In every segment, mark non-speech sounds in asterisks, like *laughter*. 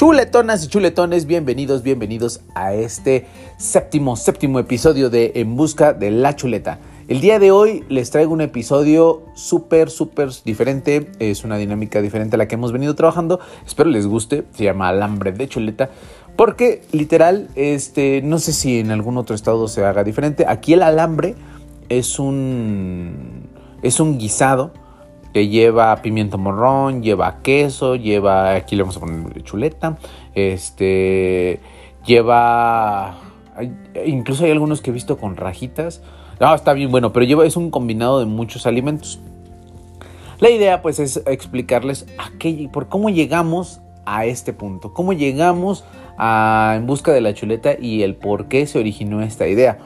Chuletonas y chuletones, bienvenidos, bienvenidos a este séptimo, séptimo episodio de En Busca de la Chuleta. El día de hoy les traigo un episodio súper, súper diferente. Es una dinámica diferente a la que hemos venido trabajando. Espero les guste. Se llama Alambre de Chuleta. Porque literal, este, no sé si en algún otro estado se haga diferente. Aquí el alambre es un, es un guisado que lleva pimiento morrón, lleva queso, lleva, aquí le vamos a poner chuleta, este, lleva, incluso hay algunos que he visto con rajitas. No, está bien bueno, pero lleva, es un combinado de muchos alimentos. La idea pues es explicarles a qué, por cómo llegamos a este punto, cómo llegamos a, en busca de la chuleta y el por qué se originó esta idea.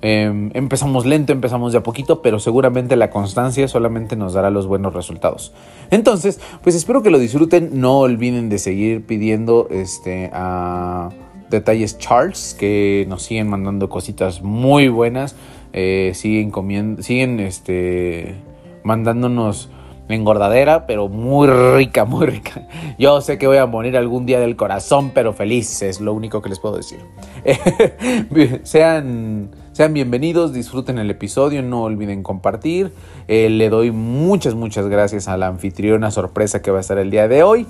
Em, empezamos lento, empezamos de a poquito, pero seguramente la constancia solamente nos dará los buenos resultados. Entonces, pues espero que lo disfruten. No olviden de seguir pidiendo este, a detalles Charles, que nos siguen mandando cositas muy buenas. Eh, siguen comiendo, siguen este, mandándonos engordadera, pero muy rica, muy rica. Yo sé que voy a morir algún día del corazón, pero feliz es lo único que les puedo decir. *laughs* sean, sean bienvenidos, disfruten el episodio, no olviden compartir. Eh, le doy muchas, muchas gracias a la anfitriona sorpresa que va a estar el día de hoy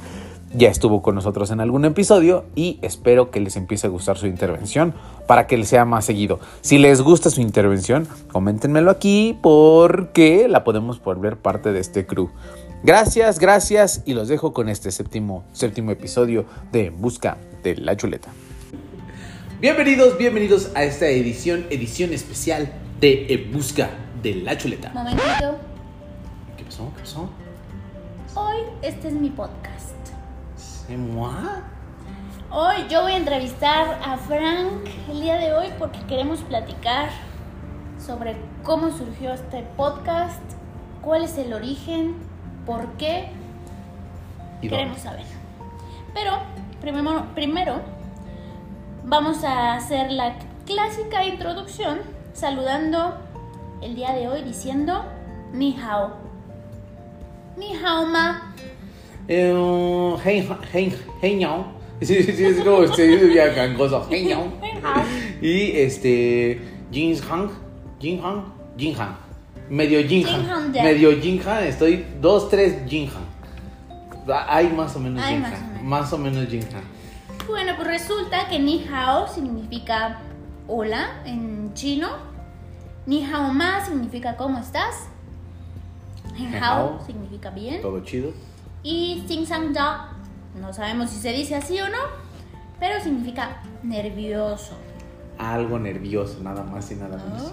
ya estuvo con nosotros en algún episodio y espero que les empiece a gustar su intervención para que sea más seguido. Si les gusta su intervención, coméntenmelo aquí porque la podemos volver parte de este crew. Gracias, gracias y los dejo con este séptimo, séptimo episodio de Busca de la Chuleta. Bienvenidos, bienvenidos a esta edición, edición especial de En Busca de la Chuleta. Momentito. ¿Qué pasó? ¿Qué pasó? Hoy este es mi podcast. moi? Hoy yo voy a entrevistar a Frank el día de hoy porque queremos platicar sobre cómo surgió este podcast, cuál es el origen, por qué. ¿Y queremos saber. Pero primero, primero vamos a hacer la clásica introducción saludando el día de hoy diciendo Ni hao. Ni hao ma. Eh. *laughs* Sí, sí, es como se dice ya gangoso. *laughs* Y este. Jin Han. Jin Han. Jin Han. Medio Jin Han. Jin Han, ya. Medio Jin Han. Estoy dos, tres Jin Han. Hay más o menos Jin más o Han. menos. Más o menos Jin Han. Bueno, pues resulta que ni hao significa hola en chino. Ni hao ma significa cómo estás. Hao hao. significa bien. Todo chido. Y Sing Sang Da, no sabemos si se dice así o no, pero significa nervioso. Algo nervioso, nada más y nada menos.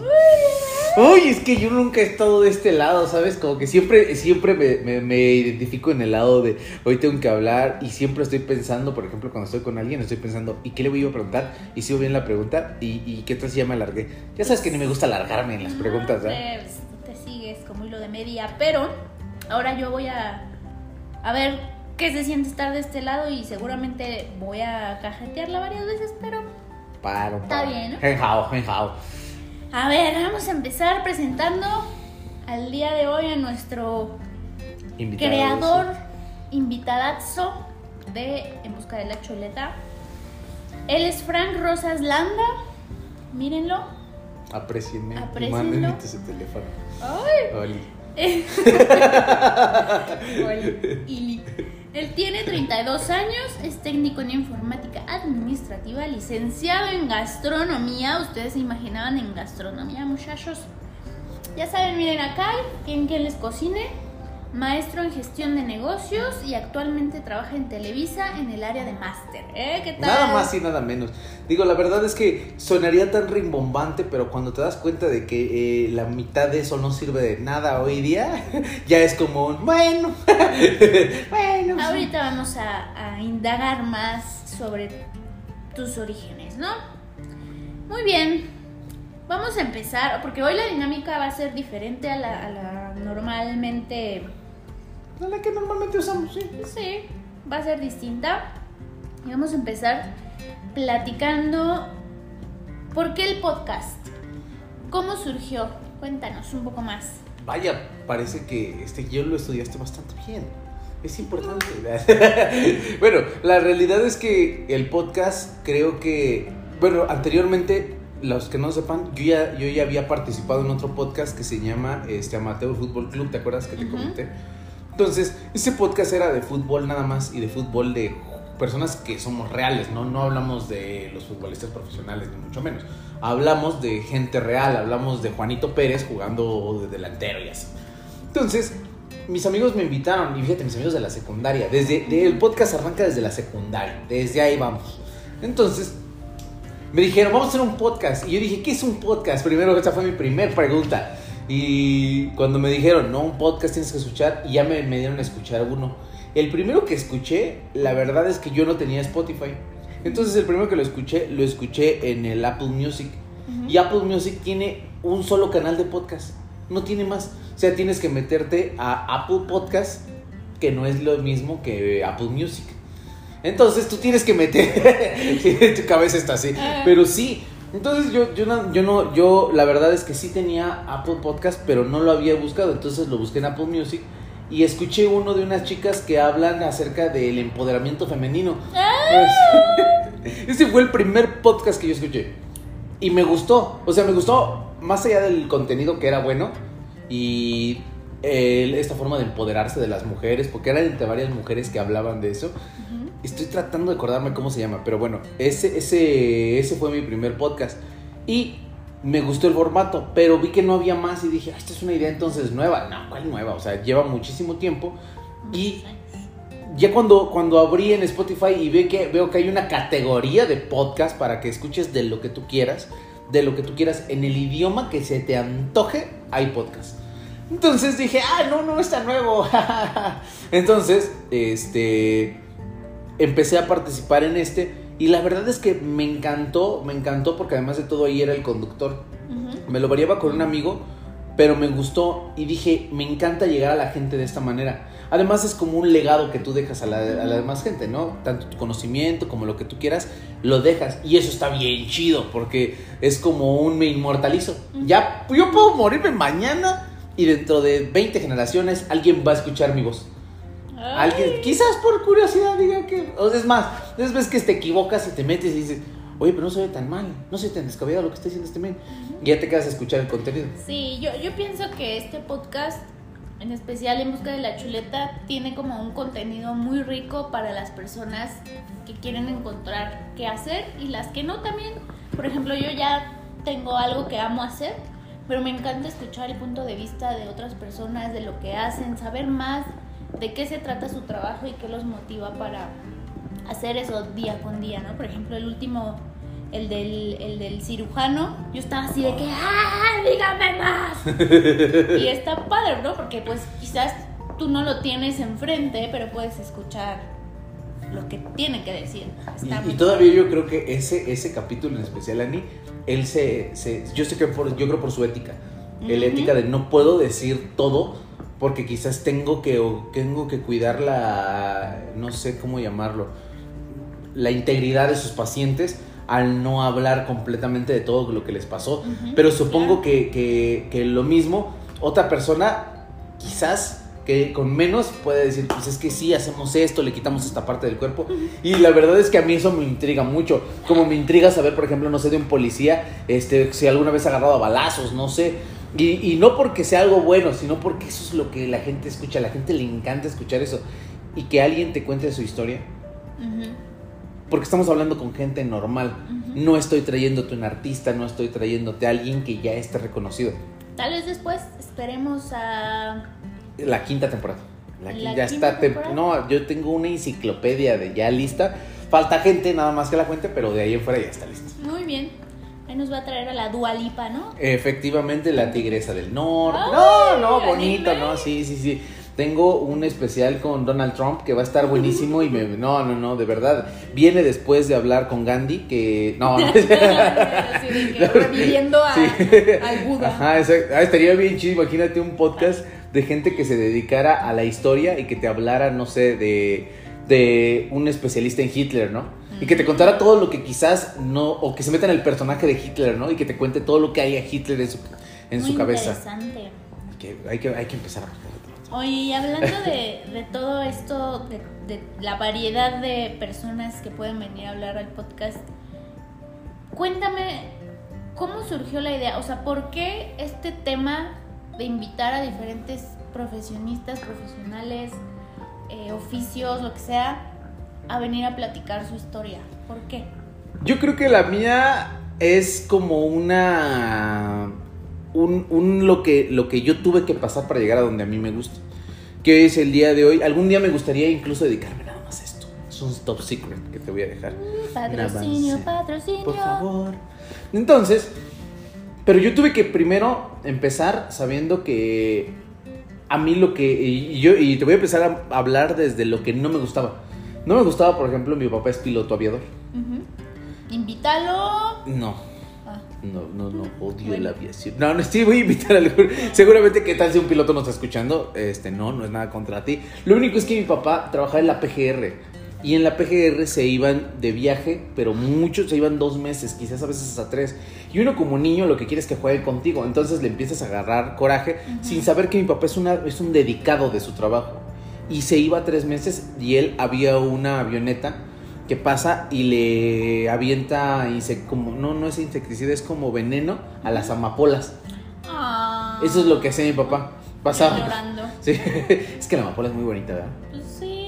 Uy, es que yo nunca he estado de este lado, ¿sabes? Como que siempre, siempre me, me- me identifico en el lado de hoy tengo que hablar y siempre estoy pensando, por ejemplo, cuando estoy con alguien, estoy pensando, ¿y qué le voy a preguntar? Y sigo bien la pregunta, ¿y, y qué tal si ya me alargué? Ya sabes que ni me gusta alargarme en las preguntas, No, ¿verdad? pues, te sigues como hilo de media, pero ahora yo voy a, a ver qué se siente estar de este lado y seguramente voy a cajetearla varias veces, pero Paro, Está paro. bien, ¿no? Hen hao. A ver, vamos a empezar presentando al día de hoy a nuestro creador, invitadazo de En Busca de la Chuleta. Él es Frank Rosas Landa. Mírenlo. Aprecienme. Mándenme ese teléfono. ¡Ay! Oli. *laughs* Oli, Ili. Él tiene 32 años, es técnico en informática administrativa, licenciado en gastronomía. Ustedes se imaginaban en gastronomía, muchachos. Ya saben, miren acá, quien, les cocine. Maestro en gestión de negocios y actualmente trabaja en Televisa en el área de máster. ¿Eh? ¿Qué tal? Nada más y nada menos. Digo, la verdad es que sonaría tan rimbombante, pero cuando te das cuenta de que eh, la mitad de eso no sirve de nada hoy día, *laughs* ya es como, un, bueno, *laughs* bueno. Ahorita vamos a, a indagar más sobre tus orígenes, ¿no? Muy bien, vamos a empezar, porque hoy la dinámica va a ser diferente a la, a la normalmente, No la que normalmente usamos, sí. sí, va a ser distinta. Y vamos a empezar platicando por qué el podcast, cómo surgió, cuéntanos un poco más. Vaya, parece que este yo lo estudiaste bastante bien. Es importante. *laughs* bueno, la realidad es que el podcast creo que, bueno, anteriormente, los que no sepan, yo ya, yo ya había participado en otro podcast que se llama este, Amateur Fútbol Club, ¿te acuerdas que te comenté? Entonces, ese podcast era de fútbol nada más y de fútbol de personas que somos reales, ¿no? No hablamos de los futbolistas profesionales, ni mucho menos. Hablamos de gente real, hablamos de Juanito Pérez jugando de delantero y así. Entonces, mis amigos me invitaron, y fíjate, mis amigos de la secundaria, desde el podcast arranca desde la secundaria, desde ahí vamos. Entonces, me dijeron, vamos a hacer un podcast. Y yo dije, ¿qué es un podcast? Primero, esa fue mi primera pregunta. Y cuando me dijeron, no, un podcast tienes que escuchar, y ya me, me dieron a escuchar uno. El primero que escuché, la verdad es que yo no tenía Spotify. Entonces, el primero que lo escuché, lo escuché en el Apple Music. Y Apple Music tiene un solo canal de podcast, no tiene más. O sea, tienes que meterte a Apple Podcast, que no es lo mismo que Apple Music. Entonces tú tienes que meter. *laughs* tu cabeza está así. Ah. Pero sí. Entonces yo, yo, no, yo no, yo la verdad es que sí tenía Apple Podcast, pero no lo había buscado. Entonces lo busqué en Apple Music y escuché uno de unas chicas que hablan acerca del empoderamiento femenino. Ah. *laughs* Ese fue el primer podcast que yo escuché. Y me gustó. O sea, me gustó más allá del contenido que era bueno y esta forma de empoderarse de las mujeres, porque eran entre varias mujeres que hablaban de eso. Estoy tratando de acordarme cómo se llama, pero bueno, ese, ese, ese fue mi primer podcast. Y me gustó el formato, pero vi que no había más y dije, ah, esta es una idea entonces nueva. No, ¿cuál nueva? O sea, lleva muchísimo tiempo. Y ya cuando, cuando abrí en Spotify y ve que, veo que hay una categoría de podcast para que escuches de lo que tú quieras, de lo que tú quieras, en el idioma que se te antoje, hay podcast. Entonces dije, ah, no, no está nuevo. *laughs* Entonces, este, empecé a participar en este y la verdad es que me encantó, me encantó porque además de todo ahí era el conductor. Me lo variaba con un amigo, pero me gustó y dije, me encanta llegar a la gente de esta manera. Además es como un legado que tú dejas a la, a la, demás gente, ¿no? Tanto tu conocimiento como lo que tú quieras, lo dejas. Y eso está bien chido porque es como un me inmortalizo. Ya, yo puedo morirme mañana y dentro de 20 generaciones alguien va a escuchar mi voz. Alguien, quizás por curiosidad diga que... O es más, es ves que te equivocas y te metes y dices, oye, pero no se ve tan mal, no se ve tan descabellado lo que está diciendo este men. Y ya te quedas a escuchar el contenido. Sí, yo, yo pienso que este podcast, en especial en busca de la chuleta, tiene como un contenido muy rico para las personas que quieren encontrar qué hacer y las que no también. Por ejemplo, yo ya tengo algo que amo hacer pero me encanta escuchar el punto de vista de otras personas, de lo que hacen, saber más de qué se trata su trabajo y qué los motiva para hacer eso día con día, ¿no? Por ejemplo, el último, el del, el del cirujano, yo estaba así de que, ¡ah, dígame más! *laughs* y está padre, ¿no? Porque pues quizás tú no lo tienes enfrente, pero puedes escuchar lo que tiene que decir. y, todavía yo creo que ese, ese capítulo en especial, Ani, él se, yo sé que por, yo creo por su ética, el ética de no puedo decir todo porque quizás tengo que, tengo que cuidar la, no sé cómo llamarlo, la integridad de sus pacientes al no hablar completamente de todo lo que les pasó. Pero supongo que, que, que lo mismo, otra persona quizás que con menos puede decir, pues es que sí, hacemos esto, le quitamos esta parte del cuerpo. Y la verdad es que a mí eso me intriga mucho. Como me intriga saber, por ejemplo, no sé, de un policía, este, si alguna vez ha agarrado a balazos, no sé. Y, no porque sea algo bueno, sino porque eso es lo que la gente escucha. A la gente le encanta escuchar eso. Y que alguien te cuente su historia. Porque estamos hablando con gente normal. No estoy trayéndote un artista, no estoy trayéndote a alguien que ya esté reconocido. Tal vez después esperemos a la quinta temporada. La, ya está. no, yo tengo una enciclopedia de ya lista. Falta gente, nada más que la cuente, pero de ahí en fuera ya está lista. Muy bien. Ahí nos va a traer a la Dualipa, ¿no? Efectivamente, la Tigresa del Norte. no, no, bonito, ¿no? Sí, sí, sí. Tengo un especial con Donald Trump que va a estar buenísimo y me... No, no, no, de verdad. Viene después de hablar con Gandhi que... No, no. *laughs* reviviendo a, al Buda. Ajá, ah, estaría bien chido. Imagínate un podcast de gente que se dedicara a la historia y que te hablara, no sé, de, de un especialista en Hitler, ¿no? Y que te contara todo lo que quizás no, o que se meta en el personaje de Hitler, ¿no? Y que te cuente todo lo que hay a Hitler en su, en su cabeza. Interesante. Que hay, que hay que empezar a Oye, y hablando de, de todo esto, de, de la variedad de personas que pueden venir a hablar al podcast, cuéntame cómo surgió la idea, o sea, ¿por qué este tema de invitar a diferentes profesionistas, profesionales, eh, oficios, lo que sea, a venir a platicar su historia? ¿Por qué? Yo creo que la mía es como una. Un, un lo, que, lo que yo tuve que pasar para llegar a donde a mí me gusta. Que es el día de hoy. Algún día me gustaría incluso dedicarme nada más a esto. Es un top secret que te voy a dejar. Patrocinio, avance. patrocinio. Por favor. Entonces, pero yo tuve que primero empezar sabiendo que a mí lo que y yo y te voy a empezar a hablar desde lo que no me gustaba. No me gustaba, por ejemplo, mi papá es piloto aviador. Invítalo. No. Ah, No, no, no, odio Bueno. la aviación. No, no, sí, voy a invitar a algún- Seguramente, ¿qué tal si un piloto nos está escuchando? Este, no, no es nada contra ti. Lo único es que mi papá trabajaba en la PGR. Y en la PGR se iban de viaje, pero muchos se iban dos meses, quizás a veces hasta tres. Y uno como niño lo que quiere es que juegue contigo. Entonces le empiezas a agarrar coraje sin saber que mi papá es, una, es un dedicado de su trabajo. Y se iba tres meses y él había una avioneta que pasa y le avienta inse- como no no es insecticida es como veneno a las amapolas Ah. eso es lo que hacía mi papá pasaba Llorando. *laughs* sí es que la amapola es muy bonita ¿verdad? Pues.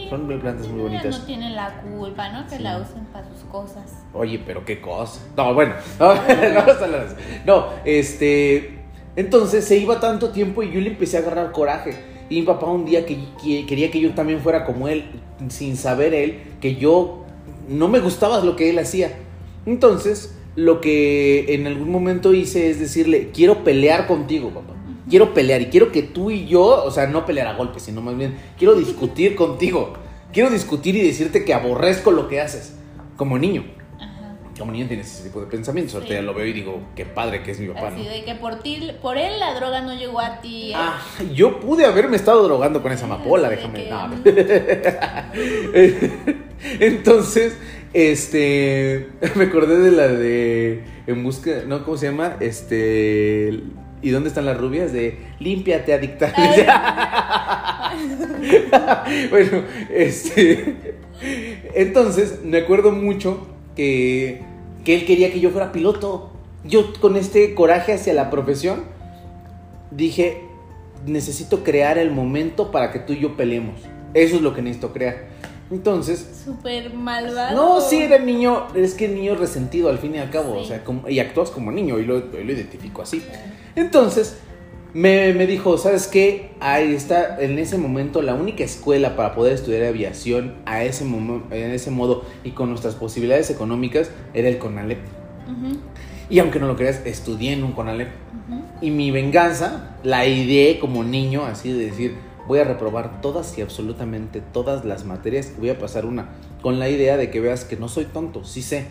Son plantas muy bonitas No tienen la culpa, ¿no? Que Sí. la usen para sus cosas. oye pero qué cosa no bueno *laughs* no, no, este entonces se iba tanto tiempo y yo le empecé a agarrar coraje y mi papá un día que, que quería que yo también fuera como él sin saber él que yo no me gustaba lo que él hacía Entonces, lo que en algún momento hice es decirle, quiero pelear contigo, papá. Quiero pelear y quiero que tú y yo, o sea, no pelear a golpes, sino más bien, quiero discutir *laughs* contigo. Quiero discutir y decirte que aborrezco lo que haces. Como niño. Ajá. Como niño tienes ese tipo de pensamientos. Ahorita Sí. ya lo veo y digo, qué padre que es mi papá, Así ¿no? de que por ti, por él la droga no llegó a ti. ¿eh? Ah, yo pude haberme estado drogando con esa amapola, déjame. que, no. *laughs* Entonces, este. *laughs* Me acordé de la de. En busca. ¿No? ¿Cómo se llama? Este. ¿Y dónde están las rubias? De límpiate, adicta. *laughs* *laughs* bueno, este. Entonces, me acuerdo mucho que, que él quería que yo fuera piloto. Yo, con este coraje hacia la profesión, dije: necesito crear el momento para que tú y yo peleemos. Eso es lo que necesito crear. Entonces, Súper malvado. no, sí, era niño, es que niño resentido al fin y al cabo, Sí. o sea, como- y actúas como niño y lo, lo identifico así. Entonces, me, me dijo, ¿sabes qué? Ahí está, en ese momento, la única escuela para poder estudiar aviación a ese en ese modo y con nuestras posibilidades económicas era el CONALEP. Ujú, Y aunque no lo creas, estudié en un CONALEP. ujú. Y mi venganza, la ideé como niño, así de decir, voy a reprobar todas y absolutamente todas las materias voy a pasar una. Con la idea de que veas que no soy tonto, sí sé,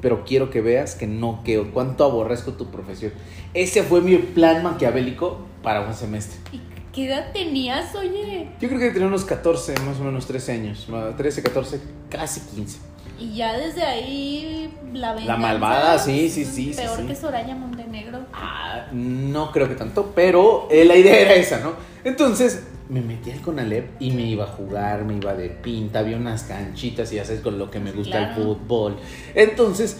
pero quiero que veas que no, que cuánto aborrezco tu profesión. Ese fue mi plan maquiavélico para un semestre. ¿Y qué edad tenías, oye? Yo creo que tenía unos 14, más o menos 13 años, ma- 13, 14, casi 15. Y ya desde ahí la venganza. malvada, sí, sí, sí, Peor sí. que Soraya Montenegro. Ah, no creo que tanto, pero eh, la idea era esa, ¿no? Entonces me metí al Conalep y me iba a jugar, me iba de pinta, había unas canchitas y ya sabes con lo que me gusta el fútbol. Entonces,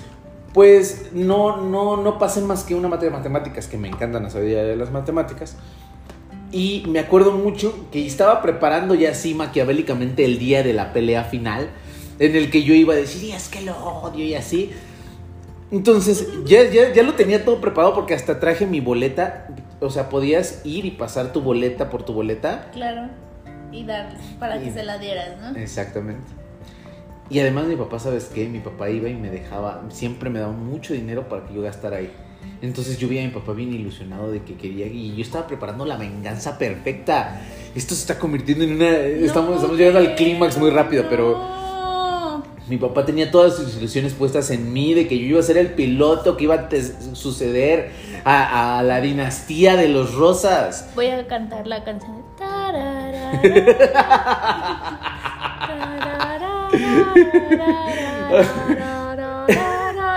pues no, no, no pasé más que una materia de matemáticas, que me encantan las habilidades de las matemáticas. Y me acuerdo mucho que estaba preparando ya así maquiavélicamente el día de la pelea final, en el que yo iba a decir, "Y es que lo odio y así. Entonces, ya, ya, ya lo tenía todo preparado porque hasta traje mi boleta. O sea, podías ir y pasar tu boleta por tu boleta. Claro. Y darles para que Y- se la dieras, ¿no? Exactamente. Y además mi papá, ¿sabes qué? Mi papá iba y me dejaba, siempre me daba mucho dinero para que yo gastara ahí. Entonces yo vi a mi papá bien ilusionado de que quería y yo estaba preparando la venganza perfecta. Esto se está convirtiendo en una... estamos, No, estamos llegando al clímax muy rápido, pero... Mi papá tenía todas sus ilusiones puestas en mí, de que yo iba a ser el piloto que iba a suceder a, a la dinastía de los Rosas. Voy a cantar la canción. de *laughs*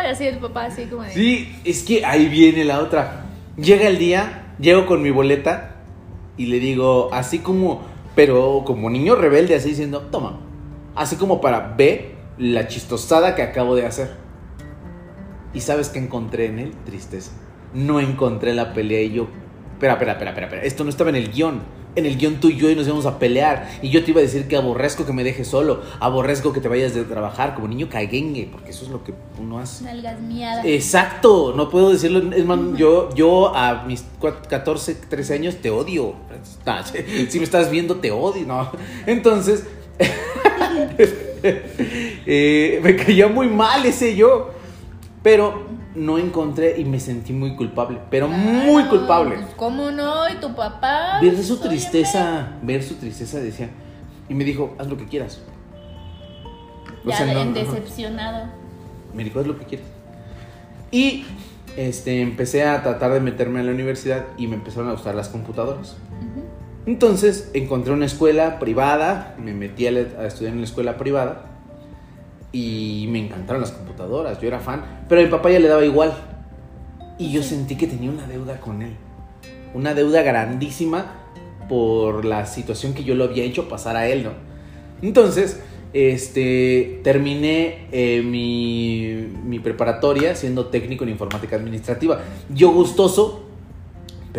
Y así el papá, así como de. Sí, es que ahí viene la otra. Llega el día, llego con mi boleta y le digo, así como, pero como niño rebelde, así diciendo, toma. Así como para, ve la chistosada que acabo de hacer. Y sabes que encontré en él tristeza. No encontré la pelea y yo, espera, espera, espera, espera, espera. esto no estaba en el guion en el guion tú y yo y nos íbamos a pelear. Y yo te iba a decir que aborrezco que me dejes solo, aborrezco que te vayas de trabajar como niño caguengue, porque eso es lo que uno hace. Nalgas miadas. Exacto, no puedo decirlo. Es más, yo, yo a mis 14, 13 años te odio. *laughs* si me estás viendo, te odio, ¿no? Entonces, *laughs* *laughs* *laughs* eh, me caía muy mal ese yo. Pero no encontré y me sentí muy culpable, pero muy culpable. Pues, ¿Cómo no? ¿Y tu papá? Ver su tristeza, ver su tristeza, decía. Y me dijo, haz lo que quieras. ya sea, decepcionado. Me dijo, haz lo que quieras. Y este, empecé a tratar de meterme en la universidad y me empezaron a gustar las computadoras. Entonces encontré una escuela privada, me metí a estudiar en la escuela privada y me encantaron las computadoras, yo era fan, pero a mi papá ya le daba igual. Y yo sentí que tenía una deuda con él. Una deuda grandísima por la situación que yo lo había hecho pasar a él, ¿no? Entonces, este, terminé eh, mi, mi, preparatoria siendo técnico en informática administrativa. Yo gustoso,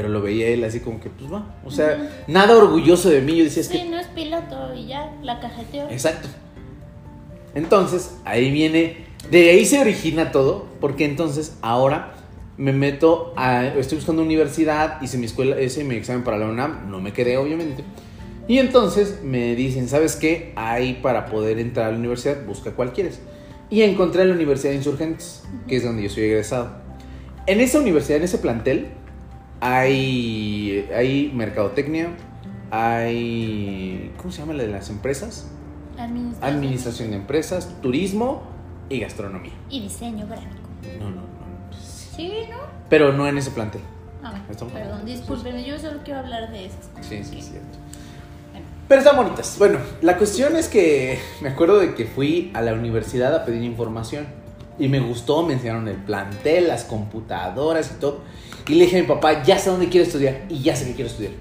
pero lo veía él así como que, pues va, o sea, nada orgulloso de mí. Yo decía, es sí, no es piloto y ya, la cajeteó. Exacto. Entonces, ahí viene, de ahí se origina todo, porque entonces ahora me meto a, estoy buscando universidad, hice mi escuela, hice mi examen para la UNAM, no me quedé obviamente. Y entonces me dicen, ¿sabes qué? Ahí para poder entrar a la universidad, busca cuál quieres. Y encontré la Universidad de Insurgentes, que es donde yo soy egresado. En esa universidad, en ese plantel, hay, hay mercadotecnia, hay... ¿Cómo se llama la de las empresas? Administración. de empresas, turismo y gastronomía. Y diseño gráfico. No, no, no. Sí, ¿no? Pero no en ese plantel. Ah, perdón, discúlpeme, yo solo quiero hablar de esas cosas. Sí, sí, es cierto. Pero están bonitas. Bueno, la cuestión es que me acuerdo de que fui a la universidad a pedir información. Y me gustó, me enseñaron el plantel, las computadoras y todo. Y le dije a mi papá, ya sé dónde quiero estudiar. Y ya sé que quiero estudiar.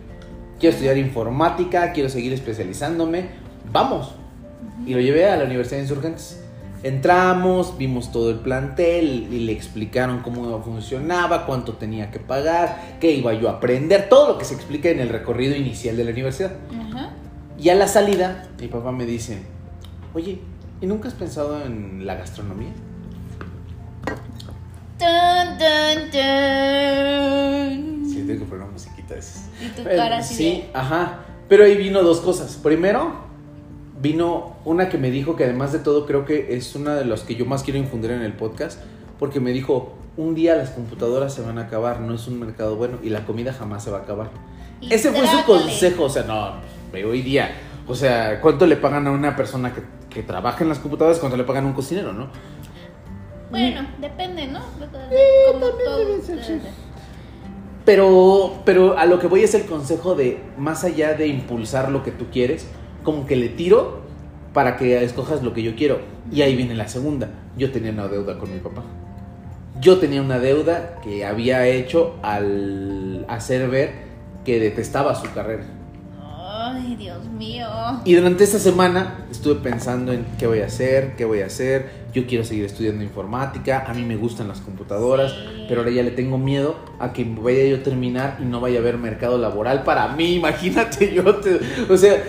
Quiero estudiar informática, quiero seguir especializándome. Vamos y lo llevé a la Universidad de Insurgentes. Entramos, vimos todo el plantel y le explicaron cómo funcionaba, cuánto tenía que pagar, qué iba yo a aprender, todo lo que se explica en el recorrido inicial de la universidad. Y a la salida, mi papá me dice, oye, ¿y nunca has pensado en la gastronomía? Sí, tengo que poner una musiquita de esas. Y tu cara así Sí, ajá. Pero ahí vino dos cosas. Primero, vino una que me dijo que además de todo creo que es una de las que yo más quiero infundir en el podcast, porque me dijo, un día las computadoras se van a acabar, no es un mercado bueno y la comida jamás se va a acabar. Ese fue su consejo, o sea, no, hoy día, o sea, ¿cuánto le pagan a una persona que, que trabaja en las computadoras, cuánto le pagan a un cocinero, no? Bueno, depende, ¿no? Pero, pero a lo que voy es el consejo de, más allá de impulsar lo que tú quieres, como que le tiro para que escojas lo que yo quiero. Y ahí viene la segunda. Yo tenía una deuda con mi papá. Yo tenía una deuda que había hecho al hacer ver que detestaba su carrera. Ay, Dios mío. Y durante esta semana estuve pensando en qué voy a hacer, qué voy a hacer. Yo quiero seguir estudiando informática, a mí me gustan las computadoras, pero ahora ya le tengo miedo a que vaya yo a terminar y no vaya a haber mercado laboral para mí. *laughs* Imagínate yo, o sea,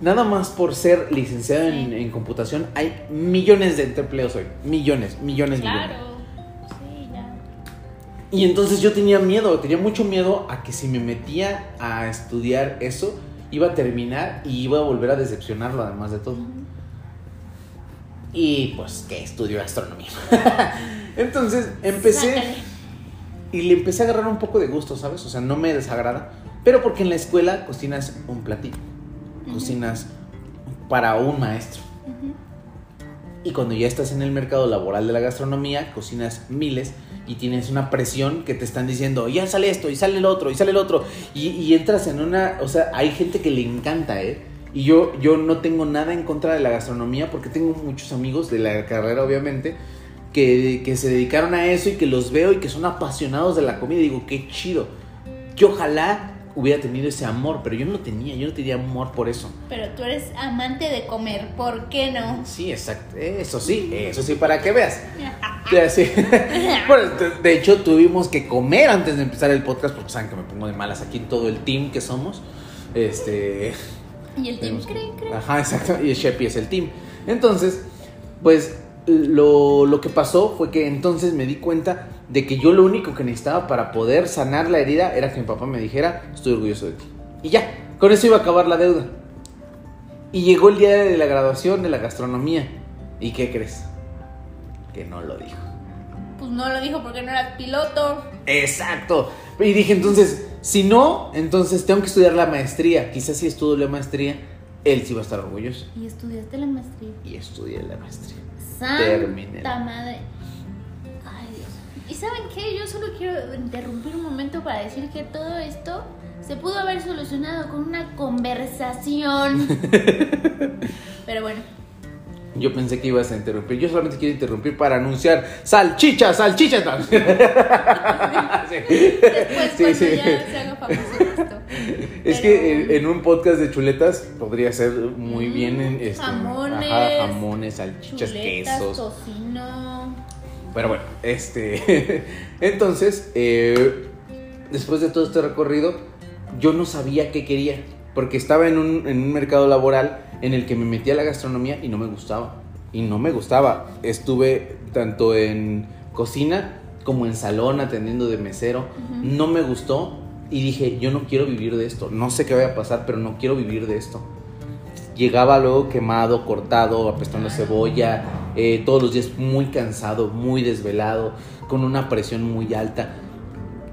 nada más por ser licenciado en, computación, hay millones de empleos hoy. Millones, millones, claro. Sí, ya. Y entonces yo tenía miedo, tenía mucho miedo a que si me metía a estudiar eso, iba a terminar y iba a volver a decepcionarlo además de todo. Y pues que estudio astronomía. *laughs* entonces empecé y le empecé a agarrar un poco de gusto, ¿sabes? O sea, no me desagrada, pero porque en la escuela cocinas un platito cocinas para un maestro. Y cuando ya estás en el mercado laboral de la gastronomía, cocinas miles y tienes una presión que te están diciendo, ya sale esto, y sale el otro, y sale el otro. Y, entras en una, o sea, hay gente que le encanta, ¿eh? Y yo, yo no tengo nada en contra de la gastronomía porque tengo muchos amigos de la carrera, obviamente, que, que se dedicaron a eso y que los veo y que son apasionados de la comida. Y digo, qué chido. Que ojalá hubiera tenido ese amor, pero yo no lo tenía, yo no tenía amor por eso. Pero tú eres amante de comer, ¿por qué no? Sí, exacto, eso sí, eso sí, para que veas. *laughs* Sí. *laughs* Bueno, de hecho tuvimos que comer antes de empezar el podcast porque saben que me pongo de malas aquí en todo el team que somos. Este... Y el team creen, creen. Ajá, exacto. Y el Sheppy es el team. Entonces, pues lo, lo que pasó fue que entonces me di cuenta de que yo lo único que necesitaba para poder sanar la herida era que mi papá me dijera, estoy orgulloso de ti. Y ya, con eso iba a acabar la deuda. Y llegó el día de la graduación de la gastronomía. ¿Y qué crees? Que no lo dijo. Pues no lo dijo porque no eras piloto. Exacto. Y dije entonces, si no, entonces tengo que estudiar la maestría. Quizás si estudio la maestría, él sí va a estar orgulloso. Y estudiaste la maestría. Y estudié la maestría. Santa Terminé. madre. Ay, Dios. ¿Y saben qué? Yo solo quiero interrumpir un momento para decir que todo esto se pudo haber solucionado con una conversación. *laughs* Pero bueno, Yo pensé que ibas a interrumpir. Yo solamente quiero interrumpir para anunciar salchichas, salchichas. *laughs* Sí. después Sí, cuando sí. ya se haga famoso esto. Es Pero- que en, en un podcast de chuletas podría ser muy Mm, bien en este, jamones, ajá, jamones, salchichas, Chuletas, quesos. tocino. Pero bueno, este. *laughs* Entonces, eh, después de todo este recorrido, yo no sabía qué quería. Porque estaba en un, en un mercado laboral en el que me metí a la gastronomía y no me gustaba. Y no me gustaba. Estuve tanto en cocina como en salón atendiendo de mesero. No me gustó y dije, yo no quiero vivir de esto. No sé qué vaya a pasar, pero no quiero vivir de esto. Llegaba luego quemado, cortado, apestando a cebolla, eh, todos los días muy cansado, muy desvelado, con una presión muy alta,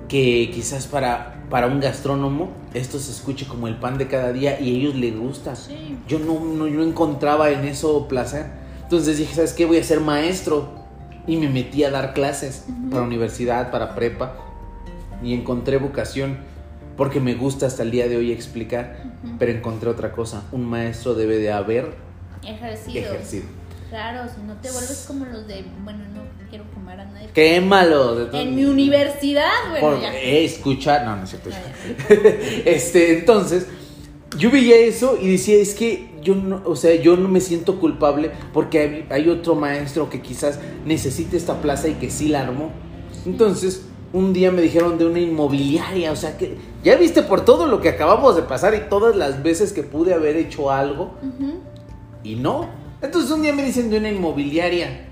que quizás para, para un gastrónomo esto se escuche como el pan de cada día y a ellos les gusta. Sí. Yo no, no, yo encontraba en eso placer. Entonces dije, ¿sabes qué? Voy a ser maestro. Y me metí a dar clases para universidad, para prepa. Y encontré vocación porque me gusta hasta el día de hoy explicar. Pero encontré otra cosa. Un maestro debe de haber Ejercido. ejercido. Claro, si no te vuelves como los de. Bueno, no quiero quemar a nadie. Quémalo. de todo- En mi universidad, bueno, por ya. escuchar. No, no es cierto. Ya. *laughs* este, entonces, yo veía eso y decía, es que yo no, o sea, yo no me siento culpable porque hay, hay otro maestro que quizás necesite esta plaza y que sí la armó. Entonces, un día me dijeron de una inmobiliaria, o sea que ya viste por todo lo que acabamos de pasar y todas las veces que pude haber hecho algo y no. Entonces un día me dicen de una inmobiliaria.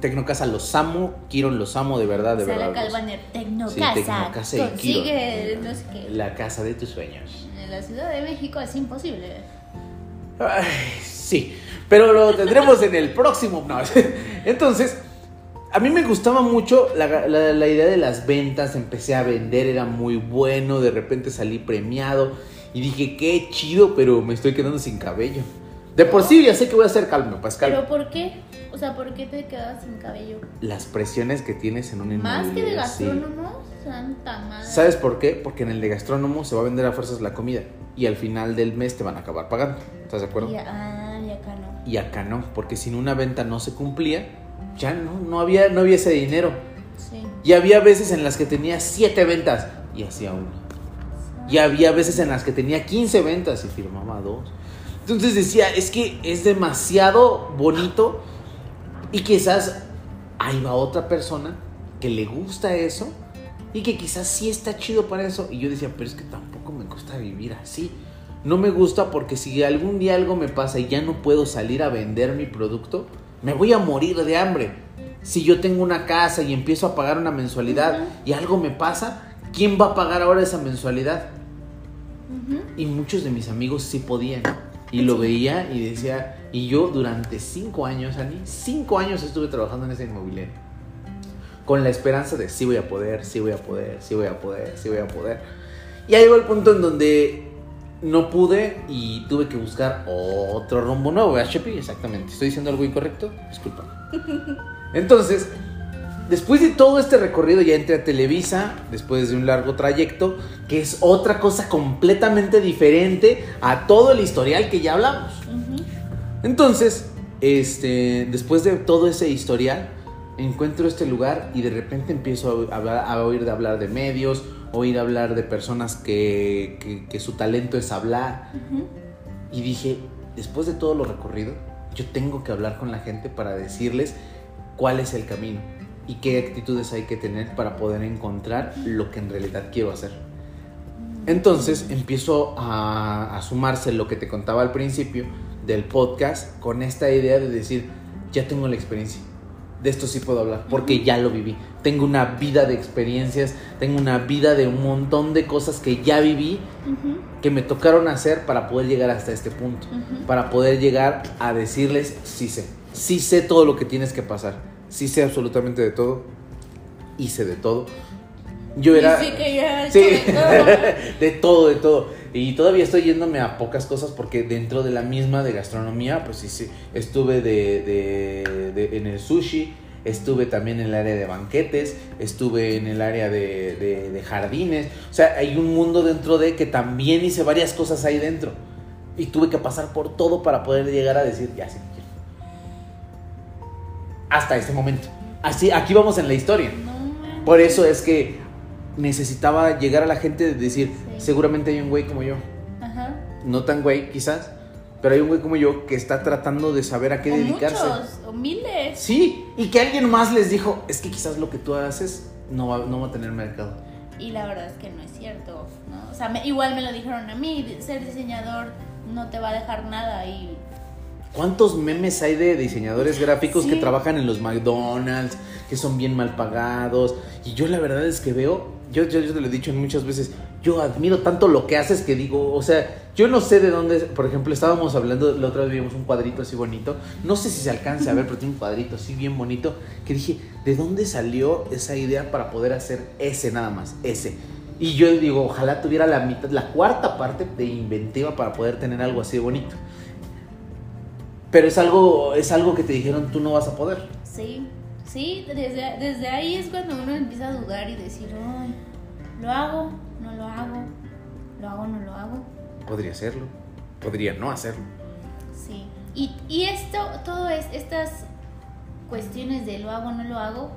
Tecnocasa los amo, Kiron los amo de verdad, de Sala verdad. los- Calvaner, Tecnocasa. Sí, Tecnocasa y Consigue, no sé qué. La casa de tus sueños. En la Ciudad de México es imposible. Ay, sí, pero lo tendremos en el próximo. No. *laughs* Entonces, a mí me gustaba mucho la, la- la idea de las ventas. Empecé a vender, era muy bueno. De repente salí premiado y dije, qué chido, pero me estoy quedando sin cabello. De por sí, ya sé que voy a hacer calma, Pascal. ¿Pero por qué? O sea, ¿por qué te quedas sin cabello? Las presiones que tienes en un Más que de sí. gastrónomo, santa madre. ¿Sabes por qué? Porque en el de gastrónomo se va a vender a fuerzas la comida y al final del mes te van a acabar pagando. ¿Estás de acuerdo? Y, ah, y acá no. Y acá no, porque si una venta no se cumplía, ya no, no había, no había ese dinero. Sí. Y había veces en las que tenía 7 ventas y hacía una. Y había veces en las que tenía 15 ventas y firmaba dos. Entonces decía, es que es demasiado bonito y quizás ahí va otra persona que le gusta eso y que quizás sí está chido para eso. Y yo decía, pero es que tampoco me gusta vivir así. No me gusta porque si algún día algo me pasa y ya no puedo salir a vender mi producto, me voy a morir de hambre. Si yo tengo una casa y empiezo a pagar una mensualidad y algo me pasa, ¿quién va a pagar ahora esa mensualidad? Y muchos de mis amigos sí podían. Y lo veía y decía, y yo durante cinco años, Ani, cinco años estuve trabajando en ese inmobiliario. Con la esperanza de sí voy a poder, sí voy a poder, sí voy a poder, sí voy a poder. Y ahí llegó el punto en donde no pude y tuve que buscar otro rumbo nuevo, ¿verdad, Chepi? Exactamente. ¿Estoy diciendo algo incorrecto? Disculpa. *laughs* Entonces, después de todo este recorrido ya entré a Televisa, después de un largo trayecto, que es otra cosa completamente diferente a todo el historial que ya hablamos. Entonces, este, después de todo ese historial, encuentro este lugar y de repente empiezo a, hablar- a oír de hablar de medios, oír hablar de personas que, que, que su talento es hablar. Y dije, después de todo lo recorrido, yo tengo que hablar con la gente para decirles cuál es el camino y qué actitudes hay que tener para poder encontrar lo que en realidad quiero hacer. Entonces empiezo a, a sumarse lo que te contaba al principio del podcast con esta idea de decir, ya tengo la experiencia, de esto sí puedo hablar, porque ya lo viví. Tengo una vida de experiencias, tengo una vida de un montón de cosas que ya viví, que me tocaron hacer para poder llegar hasta este punto para poder llegar a decirles, sí sé, sí sé todo lo que tienes que pasar, sí sé absolutamente de todo, hice de todo. Yo era... sí que ya Sí, de todo. *laughs* de todo, de todo. Y todavía estoy yéndome a pocas cosas porque dentro de la misma de gastronomía, pues sí, sí, estuve de, de- de- en el sushi, estuve también en el área de banquetes, estuve en el área de, de- de jardines. O sea, hay un mundo dentro de que también hice varias cosas ahí dentro. Y tuve que pasar por todo para poder llegar a decir, ya sí, quiero. Hasta este momento. Así, aquí vamos en la historia. No. Por eso es que necesitaba llegar a la gente de decir, Sí. seguramente hay un güey como yo. Ajá. No tan güey, quizás, pero hay un güey como yo que está tratando de saber a qué O dedicarse. muchos, o miles. Sí, y que alguien más les dijo, es que quizás lo que tú haces no va, no va a tener mercado. Y la verdad es que no es cierto, ¿no? O sea, me- igual me lo dijeron a mí, ser diseñador no te va a dejar nada y... ¿Cuántos memes hay de diseñadores gráficos Sí. que trabajan en los McDonald's, que son bien mal pagados? Y yo la verdad es que veo, yo, yo, yo te lo he dicho muchas veces, yo admiro tanto lo que haces que digo, o sea, yo no sé de dónde, por ejemplo, estábamos hablando, la otra vez vimos un cuadrito así bonito, no sé si se alcance a ver, pero tiene un cuadrito así bien bonito, que dije, ¿de dónde salió esa idea para poder hacer ese nada más, ese? Y yo digo, ojalá tuviera la mitad, la cuarta parte de inventiva para poder tener algo así de bonito. Pero es algo, es algo que te dijeron tú no vas a poder. Sí, sí, desde, desde ahí es cuando uno empieza a dudar y decir, ay, ¿lo hago? ¿No lo hago? ¿Lo hago? ¿No lo hago? Podría hacerlo, podría no hacerlo. Sí. Y, y esto, todo es, estas cuestiones de lo hago, no lo hago,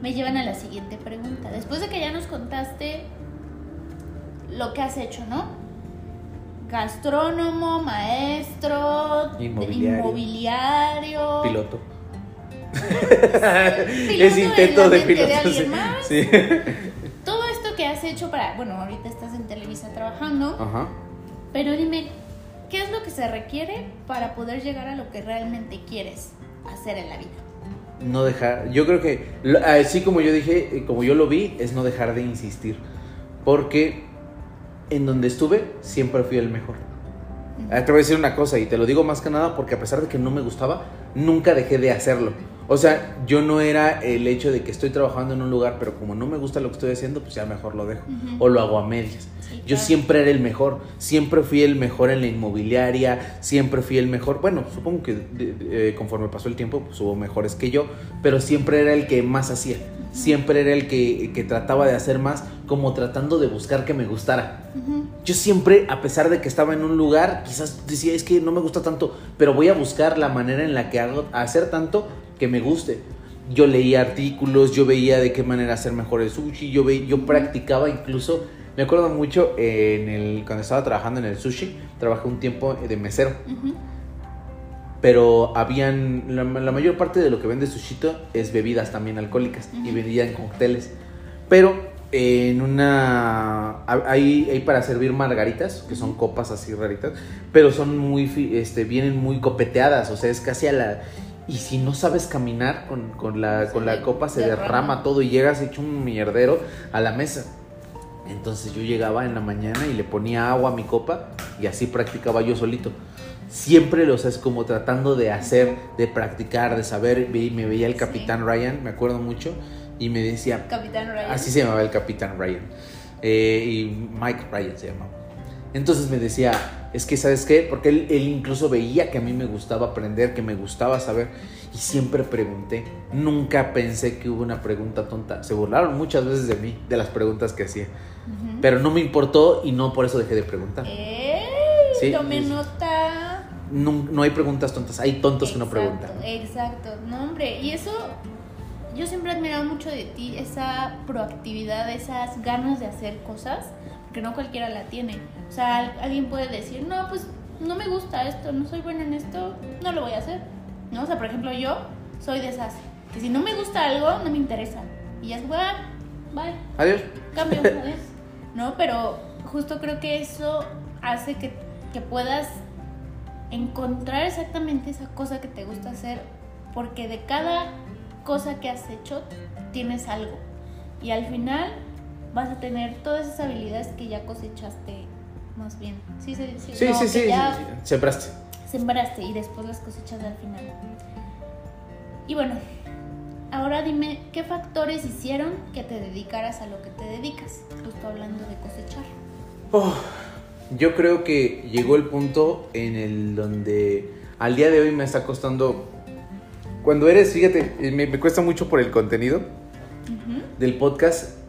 me llevan a la siguiente pregunta. Después de que ya nos contaste lo que has hecho, ¿no? Gastrónomo, maestro, Inmobiliario. inmobiliario, Piloto. piloto es intento de de piloto. más. Sí. Todo esto que has hecho para, bueno, ahorita estás en Televisa trabajando, Ajá. pero dime, ¿qué es lo que se requiere para poder llegar a lo que realmente quieres hacer en la vida? No dejar. Yo creo que, así como yo dije, eh, como yo lo vi, es no dejar de insistir. Porque en donde estuve, siempre fui el mejor. Ah, Te voy a decir una cosa y te lo digo más que nada porque a pesar de que no me gustaba, nunca dejé de hacerlo. O sea, yo no era el hecho de que estoy trabajando en un lugar, pero como no me gusta lo que estoy haciendo, pues ya mejor lo dejo. Ujú. O lo hago a medias. Sí, Yo claro. siempre era el mejor, siempre fui el mejor en la inmobiliaria, siempre fui el mejor. Bueno, supongo que de- de- eh, conforme pasó el tiempo, pues hubo mejores que yo, pero siempre era el que más hacía. Siempre era el que, que trataba de hacer más, como tratando de buscar que me gustara. Ujú. Yo siempre, a pesar de que estaba en un lugar, quizás decía, es que no me gusta tanto, pero voy a buscar la manera en la que hago hacer tanto que me guste. Yo leía artículos, yo veía de qué manera hacer mejor el sushi, yo, ve, yo practicaba incluso, me acuerdo mucho en el, cuando estaba trabajando en el sushi, trabajé un tiempo de mesero, pero habían, la, la mayor parte de lo que vende Sushito es bebidas también alcohólicas y Ujú. vendían cócteles. Pero en una, hay, hay para servir margaritas, que son copas así raritas, pero son muy, este, vienen muy copeteadas, o sea, es casi a la... Y si no sabes caminar con, con la, con la copa, se derrama. derrama todo y llegas hecho un mierdero a la mesa. Entonces yo llegaba en la mañana y le ponía agua a mi copa y así practicaba yo solito. Siempre los es como tratando de hacer, de practicar, de saber. Me veía el Sí. capitán Ryan, me acuerdo mucho, y me decía, Capitán Ryan. así se llamaba el capitán Ryan. Eh, y Mike Ryan se llamaba. Entonces me decía, es que, ¿sabes qué? Porque él, él incluso veía que a mí me gustaba aprender, que me gustaba saber. Y siempre pregunté. Nunca pensé que hubo una pregunta tonta. Se burlaron muchas veces de mí, de las preguntas que hacía. Pero no me importó y no por eso dejé de preguntar. ¡Ey! Sí, Tome nota. No, no hay preguntas tontas, hay tontos que no preguntan. Exacto, no hombre, y eso yo siempre he admirado mucho de ti esa proactividad, esas ganas de hacer cosas, que no cualquiera la tiene. O sea, alguien puede decir, no, pues no me gusta esto, no soy buena en esto, no lo voy a hacer. ¿No? O sea, por ejemplo, yo soy de esas, que si no me gusta algo, no me interesa. Y ya es, bueno, bye. Adiós. Cambio, *laughs* adiós. No, pero justo creo que eso hace que, que puedas encontrar exactamente esa cosa que te gusta hacer, porque de cada cosa que has hecho tienes algo. Y al final vas a tener todas esas habilidades que ya cosechaste más bien. Sí, sí, sí. Sí, no, sí, sí, ya sí. Sembraste. sembraste y después las cosechas al final. Y bueno, ahora dime, ¿qué factores hicieron que te dedicaras a lo que te dedicas? Justo hablando de cosechar. Oh, yo creo que llegó el punto en el donde al día de hoy me está costando. Cuando eres, fíjate, eh, me, me cuesta mucho por el contenido del podcast.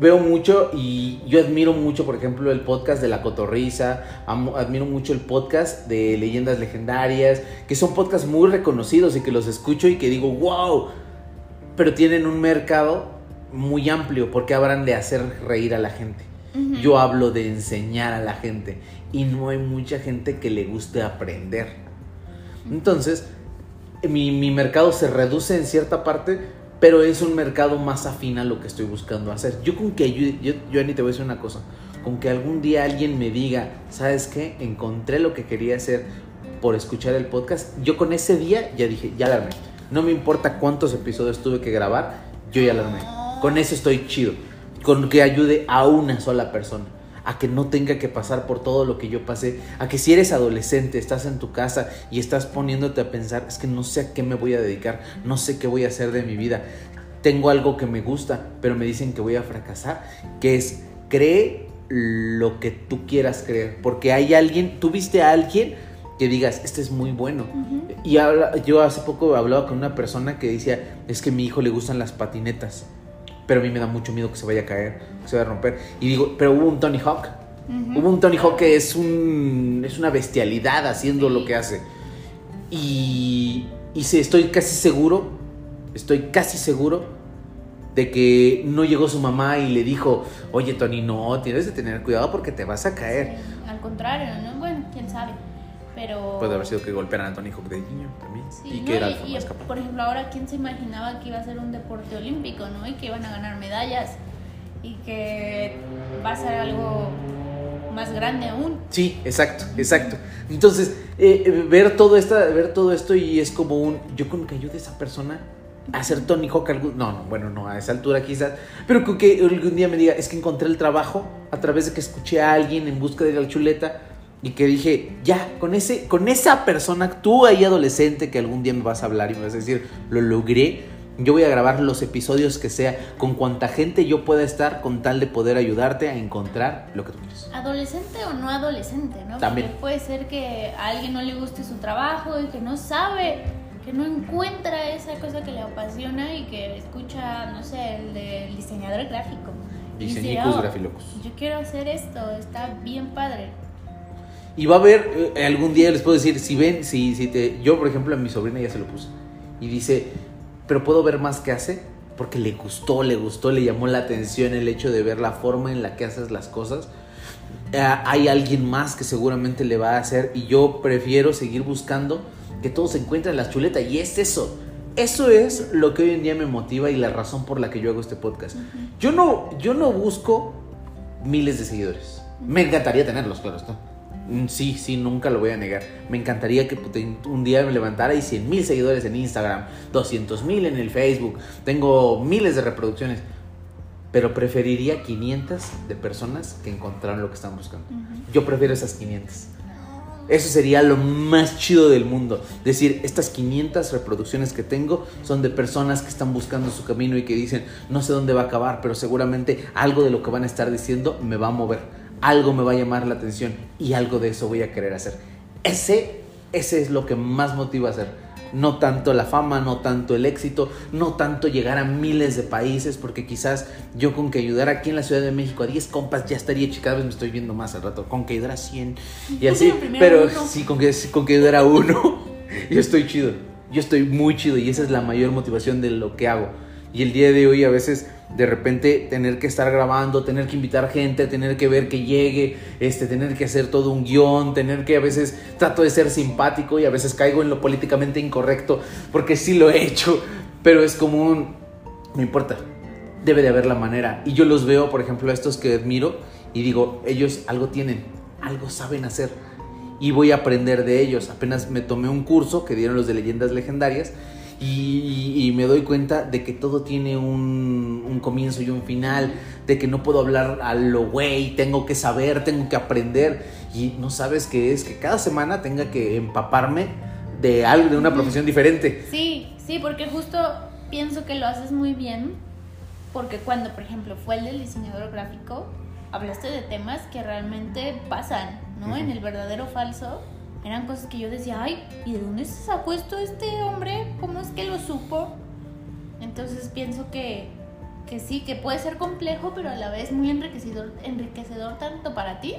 Veo mucho y yo admiro mucho, por ejemplo, el podcast de La Cotorriza, admiro mucho el podcast de Leyendas Legendarias, que son podcasts muy reconocidos y que los escucho y que digo, wow, pero tienen un mercado muy amplio porque habrán de hacer reír a la gente. Yo hablo de enseñar a la gente y no hay mucha gente que le guste aprender. Entonces, mi, mi mercado se reduce en cierta parte, pero es un mercado más afín a lo que estoy buscando hacer. Yo con que ayude, yo, yo Ani, te voy a decir una cosa, con que algún día alguien me diga, ¿sabes qué? Encontré lo que quería hacer por escuchar el podcast, yo con ese día ya dije, ya la armé. No me importa cuántos episodios tuve que grabar, yo ya la armé. Con eso estoy chido. Con que ayude a una sola persona. A que no tenga que pasar por todo lo que yo pasé. A que si eres adolescente, estás en tu casa y estás poniéndote a pensar, es que no sé a qué me voy a dedicar, no sé qué voy a hacer de mi vida. Tengo algo que me gusta, pero me dicen que voy a fracasar. Que es, cree lo que tú quieras creer. Porque hay alguien, tú viste a alguien que digas, este es muy bueno. Y habla- yo hace poco hablaba con una persona que decía, es que a mi hijo le gustan las patinetas, pero a mí me da mucho miedo que se vaya a caer, que se vaya a romper. Y digo, pero hubo un Tony Hawk. Hubo un Tony Hawk que es, un, es una bestialidad haciendo Sí. lo que hace. Y, y sí, estoy casi seguro, estoy casi seguro de que no llegó su mamá y le dijo, oye Tony, no, tienes que tener cuidado porque te vas a caer. Sí, al contrario, ¿no? Bueno, quién sabe. Pero. Puede haber sido que golpearan a Tony Hawk de niño también. Sí, y ¿no? que era Y- el y, más capaz. por ejemplo, ahora, ¿quién se imaginaba que iba a ser un deporte olímpico, ¿no? Y que iban a ganar medallas. Y que va a ser algo más grande aún. Sí, exacto, exacto. Entonces, eh, eh, ver, todo esta, ver todo esto y es como un, yo con que ayude a esa persona a hacer Tony Hawk algún, no, no, bueno, no, a esa altura quizás, pero con que algún día me diga, es que encontré el trabajo a través de que escuché a alguien en busca de la chuleta y que dije, ya, con, ese, con esa persona, tú ahí adolescente que algún día me vas a hablar y me vas a decir, lo logré. Yo voy a grabar los episodios que sea, con cuanta gente yo pueda estar, con tal de poder ayudarte a encontrar lo que tú quieres. Adolescente o no adolescente, ¿no? También. Porque puede ser que a alguien no le guste su trabajo y que no sabe, que no encuentra esa cosa que le apasiona y que escucha, no sé, el del diseñador gráfico. Diseñicus "Oh, grafilocus. Yo quiero hacer esto, está bien padre. Y va a haber, eh, algún día les puedo decir, si ven, si, si te. Yo, por ejemplo, a mi sobrina ya se lo puse. Y dice, pero puedo ver más que hace. Porque le gustó, le gustó, le llamó la atención el hecho de ver la forma en la que haces las cosas. Eh, hay alguien más que seguramente le va a hacer. Y yo prefiero seguir buscando que todos encuentren las chuletas. Y es eso. Eso es lo que hoy en día me motiva y la razón por la que yo hago este podcast. Yo no, yo no busco miles de seguidores. Me encantaría tenerlos, claro está. Sí, sí, nunca lo voy a negar. Me encantaría que un día me levantara y 100 mil seguidores en Instagram, 200 mil en el Facebook, tengo miles de reproducciones. Pero preferiría 500 de personas que encontraron lo que están buscando. Yo prefiero esas 500. Eso sería lo más chido del mundo. Decir, estas 500 reproducciones que tengo son de personas que están buscando su camino y que dicen, no sé dónde va a acabar, pero seguramente algo de lo que van a estar diciendo me va a mover. Algo me va a llamar la atención y algo de eso voy a querer hacer. Ese, ese es lo que más motiva a hacer. No tanto la fama, no tanto el éxito, no tanto llegar a miles de países, porque quizás yo con que ayudar aquí en la Ciudad de México a 10 compas ya estaría chica, cada vez me estoy viendo más al rato, con que ayudar a 100 y así, pero uno. sí, con que, con que ayudar a uno, *laughs* yo estoy chido, yo estoy muy chido y esa es la mayor motivación de lo que hago. Y el día de hoy a veces de repente tener que estar grabando, tener que invitar gente, tener que ver que llegue, este, tener que hacer todo un guion, tener que a veces trato de ser simpático y a veces caigo en lo políticamente incorrecto, porque sí lo he hecho, pero es como un, no importa, debe de haber la manera. Y yo los veo, por ejemplo, a estos que admiro y digo, ellos algo tienen, algo saben hacer. Y voy a aprender de ellos. Apenas me tomé un curso que dieron los de leyendas legendarias y, me doy cuenta de que todo tiene un, un, comienzo y un final, de que no puedo hablar a lo güey, tengo que saber, tengo que aprender y no sabes qué es, que cada semana tenga que empaparme de algo, de una profesión diferente. Sí, sí, porque justo pienso que lo haces muy bien, porque cuando, por ejemplo, fue el del diseñador gráfico, hablaste de temas que realmente pasan, ¿no? En el verdadero falso eran cosas que yo decía, ay, ¿y de dónde se sacó esto este hombre? ¿Cómo es que lo supo? Entonces pienso que, que sí, que puede ser complejo, pero a la vez muy enriquecedor, enriquecedor tanto para ti,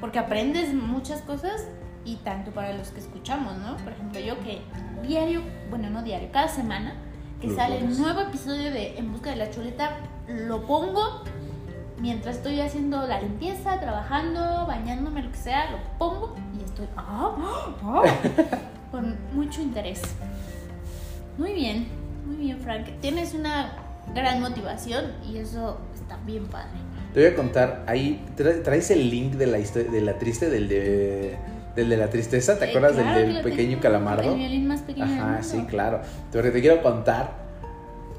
porque aprendes muchas cosas y tanto para los que escuchamos, ¿no? Por ejemplo, yo que diario, bueno, no diario, cada semana que sale un nuevo episodio de En Busca de la Chuleta, lo pongo mientras estoy haciendo la limpieza, trabajando, bañándome, lo que sea, lo pongo y estoy ah, ah, ah", *laughs* con mucho interés. Muy bien, muy bien, Frank. Tienes una gran motivación y eso está bien padre. Te voy a contar, ahí traes el link de la de la triste, del de, del de la tristeza, ¿te acuerdas del, del pequeño calamardo? El violín más pequeño. Ajá, sí, claro. Pero te quiero contar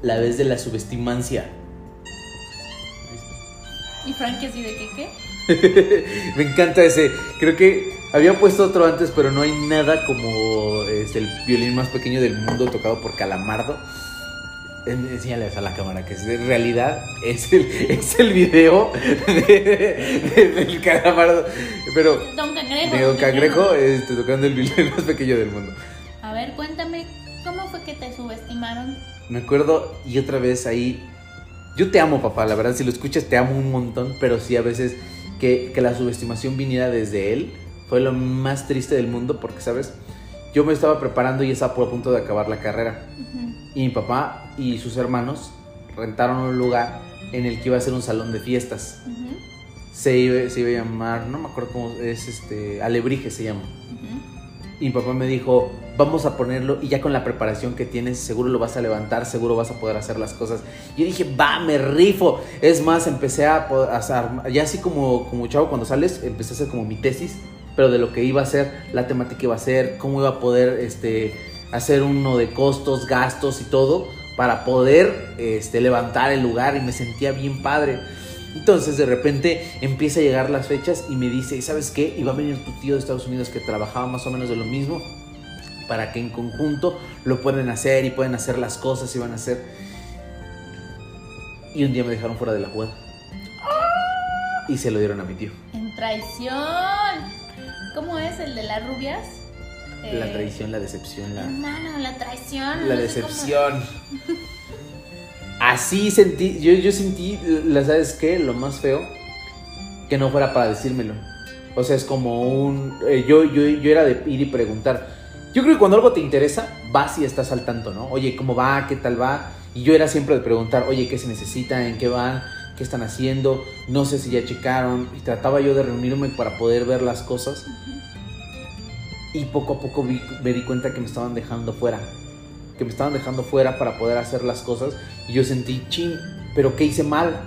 la vez de la subestimancia. ¿Y Frankie así de qué qué? *laughs* Me encanta ese. Creo que había puesto otro antes, pero no hay nada como es el violín más pequeño del mundo tocado por Calamardo. Enséñales a la cámara que es de realidad es el, *laughs* es el video del calamardo. Pero Don Cangrejo. De Don Cangrejo este, tocando el violín *laughs* más pequeño del mundo. A ver, cuéntame, ¿cómo fue que te subestimaron? Me acuerdo y otra vez ahí yo te amo, papá, la verdad, si lo escuchas te amo un montón, pero sí a veces que, la subestimación viniera desde él fue lo más triste del mundo porque, ¿sabes? Yo me estaba preparando y estaba a punto de acabar la carrera. Y mi papá y sus hermanos rentaron un lugar en el que iba a ser un salón de fiestas. se, iba, se, iba, a llamar, no me acuerdo cómo es, este, Alebrije se llama. Y mi papá me dijo, vamos a ponerlo y ya con la preparación que tienes seguro lo vas a levantar, seguro vas a poder hacer las cosas. Yo dije, va, me rifo. Es más, empecé a, hacer, ya así como, como chavo cuando sales, empecé a hacer como mi tesis, pero de lo que iba a ser, la temática iba a ser, cómo iba a poder este, hacer uno de costos, gastos y todo para poder este, levantar el lugar y me sentía bien padre. Entonces de repente empieza a llegar las fechas y me dice, ¿sabes qué? Y va a venir tu tío de Estados Unidos que trabajaba más o menos de lo mismo para que en conjunto lo pueden hacer y pueden hacer las cosas y van a hacer. Y un día me dejaron fuera de la jugada. Y se lo dieron a mi tío. En traición. ¿Cómo es el de las rubias? La eh, traición, la decepción, la. No, la traición. La decepción. *laughs* Así sentí, yo, yo sentí, ¿la sabes qué? Lo más feo, que no fuera para decírmelo. O sea, es como un... Eh, yo, yo, yo era de ir y preguntar. Yo creo que cuando algo te interesa, vas y estás al tanto, ¿no? Oye, ¿cómo va? ¿Qué tal va? Y yo era siempre de preguntar, oye, ¿qué se necesita? ¿En qué van? ¿Qué están haciendo? No sé si ya checaron. Y trataba yo de reunirme para poder ver las cosas. Y poco a poco me di cuenta que me estaban dejando fuera. Que me estaban dejando fuera para poder hacer las cosas. Y yo sentí, chin, pero ¿qué hice mal?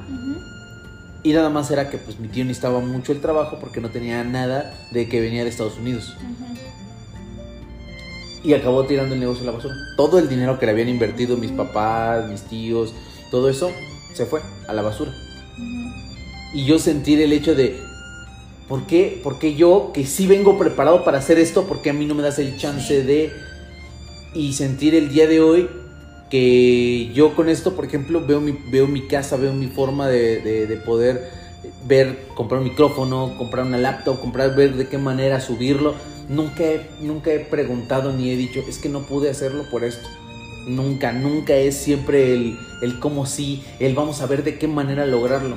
Y nada más era que pues mi tío necesitaba mucho el trabajo porque no tenía nada de que venía de Estados Unidos y acabó tirando el negocio a la basura. Todo el dinero que le habían invertido mis papás, mis tíos, todo eso se fue a la basura. Y yo sentí el hecho de, ¿por qué, ¿por qué yo, que sí vengo preparado para hacer esto, por qué a mí no me das el chance de... Y sentir el día de hoy que yo con esto, por ejemplo, veo mi, veo mi casa, veo mi forma de, de poder ver, comprar un micrófono, comprar una laptop, comprar, ver de qué manera subirlo Nunca he, nunca he preguntado ni he dicho, es que no pude hacerlo por esto. Nunca, nunca es siempre el, el cómo sí, el vamos a ver de qué manera lograrlo.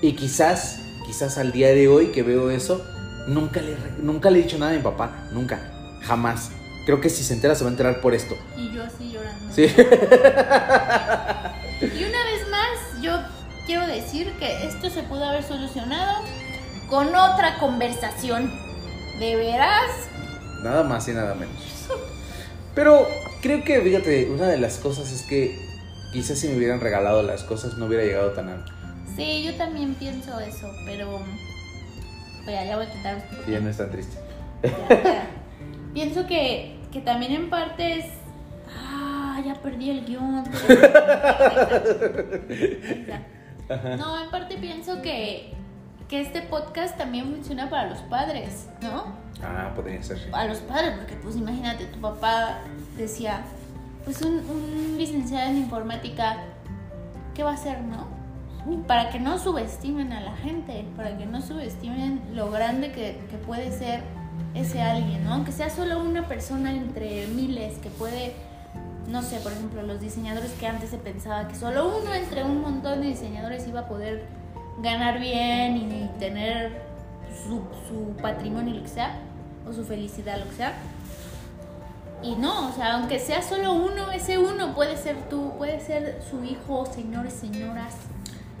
Y quizás, quizás al día de hoy que veo eso, nunca le, nunca le he dicho nada a mi papá, nunca, jamás. Creo que si se entera se va a enterar por esto. Y yo así llorando. Sí. *laughs* Y una vez más, yo quiero decir que esto se pudo haber solucionado con otra conversación. ¿De veras? Nada más y nada menos. Pero creo que, fíjate, una de las cosas es que quizás si me hubieran regalado las cosas no hubiera llegado tan alto. Sí, yo también pienso eso, pero. Oye, ya voy a quitar. Sí, ya no es tan triste. Ya, ya. Pienso que, que también en parte es. Ah, ya perdí el guion. *laughs* No, en parte pienso que, que este podcast también funciona para los padres, ¿no? Ah, podría ser. A los padres, porque pues imagínate, tu papá decía, pues un, un licenciado en informática, ¿qué va a hacer, no? Para que no subestimen a la gente, para que no subestimen lo grande que, que puede ser ese alguien, ¿no? Aunque sea solo una persona entre miles que puede, no sé, por ejemplo, los diseñadores que antes se pensaba que solo uno entre un montón de diseñadores iba a poder ganar bien y tener su, su patrimonio, lo que sea, o su felicidad, lo que sea. Y no, o sea, aunque sea solo uno, ese uno puede ser tú, puede ser su hijo, señores, señoras.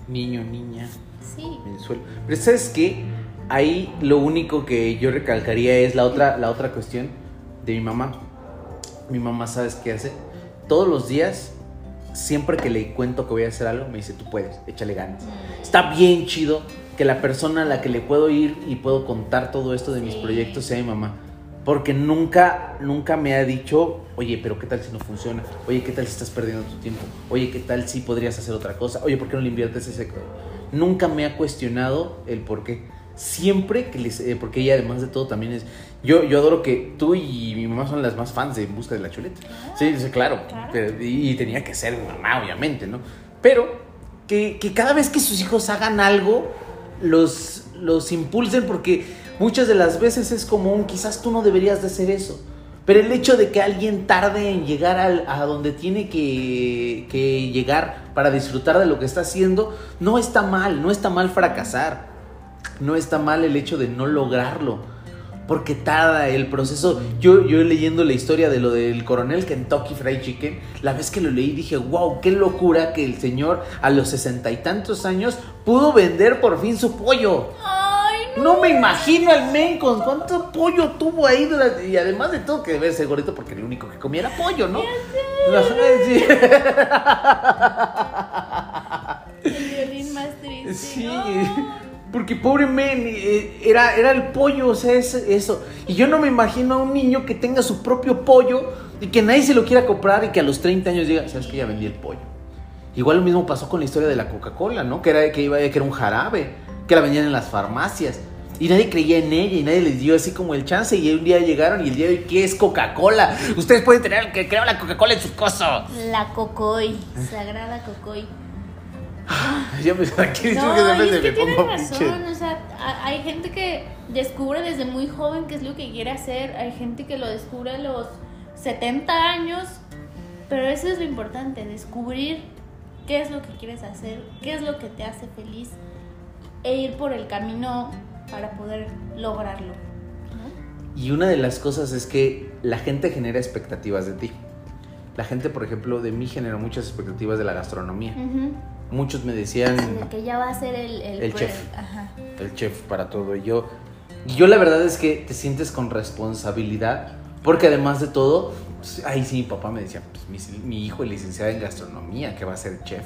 Niño, niña, Sí. Venezuela. Pero ¿sabes qué? Ahí lo único que yo recalcaría es la otra, la otra cuestión de mi mamá. Mi mamá, ¿sabes qué hace? Todos los días, siempre que le cuento que voy a hacer algo, me dice, tú puedes, échale ganas. Está bien chido que la persona a la que le puedo ir y puedo contar todo esto de mis proyectos sea mi mamá. Porque nunca, nunca me ha dicho, oye, pero ¿qué tal si no funciona? Oye, ¿qué tal si estás perdiendo tu tiempo? Oye, ¿qué tal si podrías hacer otra cosa? Oye, ¿por qué no le inviertes ese? Nunca me ha cuestionado el por qué. Siempre que les... eh, porque ella además de todo también es... Yo, yo adoro que tú y mi mamá son las más fans de En Busca de la Chuleta. Sí, sí, claro. Claro. Pero- y, y tenía que ser mi mamá, obviamente, ¿no? Pero que, que cada vez que sus hijos hagan algo, los, los impulsen porque muchas de las veces es como un quizás tú no deberías de hacer eso. Pero el hecho de que alguien tarde en llegar al- a donde tiene que, que llegar para disfrutar de lo que está haciendo, no está mal, no está mal fracasar. No está mal el hecho de no lograrlo. Porque tarda el proceso. Yo, yo leyendo la historia de lo del coronel Kentucky Fried Chicken, la vez que lo leí dije, wow, qué locura que el señor a los sesenta y tantos años pudo vender por fin su pollo. Ay, no. No me imagino al men con cuánto pollo tuvo ahí durante- y además de todo que debe ser gordito porque el único que comía era pollo, ¿no? Ajá, sí. El violín más triste. *laughs* Sí, No. Porque pobre men, eh, era, era el pollo, o sea, es eso. Y yo no me imagino a un niño que tenga su propio pollo y que nadie se lo quiera comprar y que a los 30 años diga, ¿sabes que Ya vendí el pollo. Igual lo mismo pasó con la historia de la Coca-Cola, ¿no? Que era, que, iba, que era un jarabe, que la vendían en las farmacias. Y nadie creía en ella y nadie les dio así como el chance. Y un día llegaron y el día de hoy, ¿qué es Coca-Cola? Ustedes pueden tener el que creó la Coca-Cola en su cosa. La cocoy, sagrada cocoy. *laughs* Yo me aquí No, que y siempre es que me pongo razón, pinche. o sea, hay gente que descubre desde muy joven qué es lo que quiere hacer, hay gente que lo descubre a los 70 años, pero eso es lo importante, descubrir qué es lo que quieres hacer, qué es lo que te hace feliz e ir por el camino para poder lograrlo. ¿no? Y una de las cosas es que la gente genera expectativas de ti. La gente, por ejemplo, de mí generó muchas expectativas de la gastronomía. Ujú. Muchos me decían De que ya va a ser el, el, El pues, chef. Ajá. el chef para todo. Y yo, y yo la verdad es que te sientes con responsabilidad. Porque además de todo, pues, ahí sí mi papá me decía, pues mi, mi hijo es licenciado en gastronomía, que va a ser chef.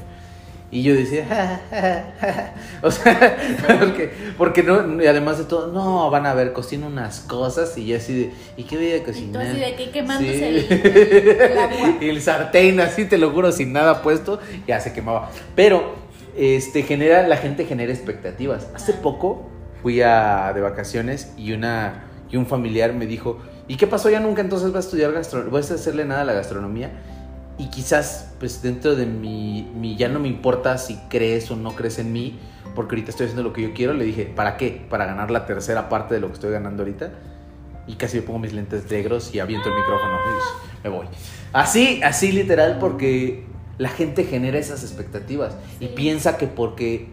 Y yo decía, "Ja, ja, ja". *laughs* o sea, *laughs* porque, porque no, y además de todo, no, van a ver, cocino unas cosas y yo así de, ¿y qué voy a Y tú cocinar? así de que quemándose Sí. el, el *laughs* agua. Y el sartén, así te lo juro, sin nada puesto, ya se quemaba. Pero, este, genera, la gente genera expectativas. Hace poco fui a, de vacaciones y una, y un familiar me dijo, ¿y qué pasó? Ya nunca entonces vas a estudiar gastronomía, vas a hacerle nada a la gastronomía. Y quizás, pues dentro de mi, mi, ya no me importa si crees o no crees en mí, porque ahorita estoy haciendo lo que yo quiero. Le dije, ¿para qué? Para ganar la tercera parte de lo que estoy ganando ahorita. Y casi me pongo mis lentes negros y aviento el micrófono. y me voy. Así, así literal, porque la gente genera esas expectativas y piensa que porque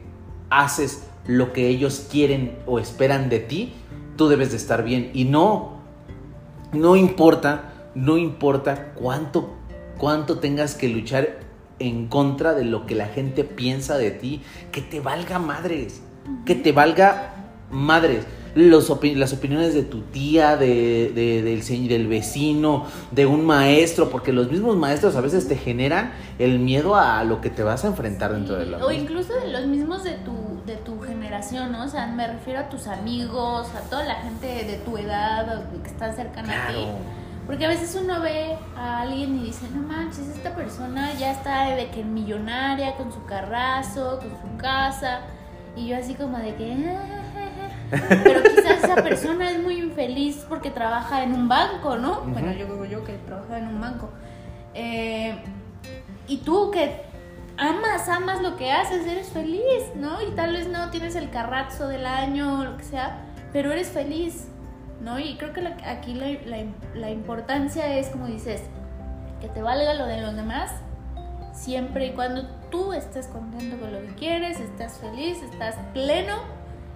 haces lo que ellos quieren o esperan de ti, tú debes de estar bien. Y no, no importa no importa cuánto, cuánto tengas que luchar en contra de lo que la gente piensa de ti, que te valga madres, que te valga madres. Los las opiniones de tu tía, de, del, del vecino, de un maestro, porque los mismos maestros a veces te generan el miedo a lo que te vas a enfrentar dentro de la O incluso de los mismos de tu, de tu generación, ¿no? O sea, me refiero a tus amigos, a toda la gente de tu edad que está cercana a ti porque a veces uno ve a alguien y dice, no manches, esta persona ya está de que millonaria, con su carrazo, con su casa. Y yo así como de que... Ah, Pero quizás esa persona es muy infeliz porque trabaja en un banco, ¿no? Bueno, yo creo yo que trabaja en un banco. Eh, y tú que amas, amas lo que haces, eres feliz, ¿no? Y tal vez no tienes el carrazo del año o lo que sea, pero eres feliz. ¿No? Y creo que aquí la, importancia es, como dices, que te valga lo de los demás, siempre y cuando tú estés contento con lo que quieres, estás feliz, estás pleno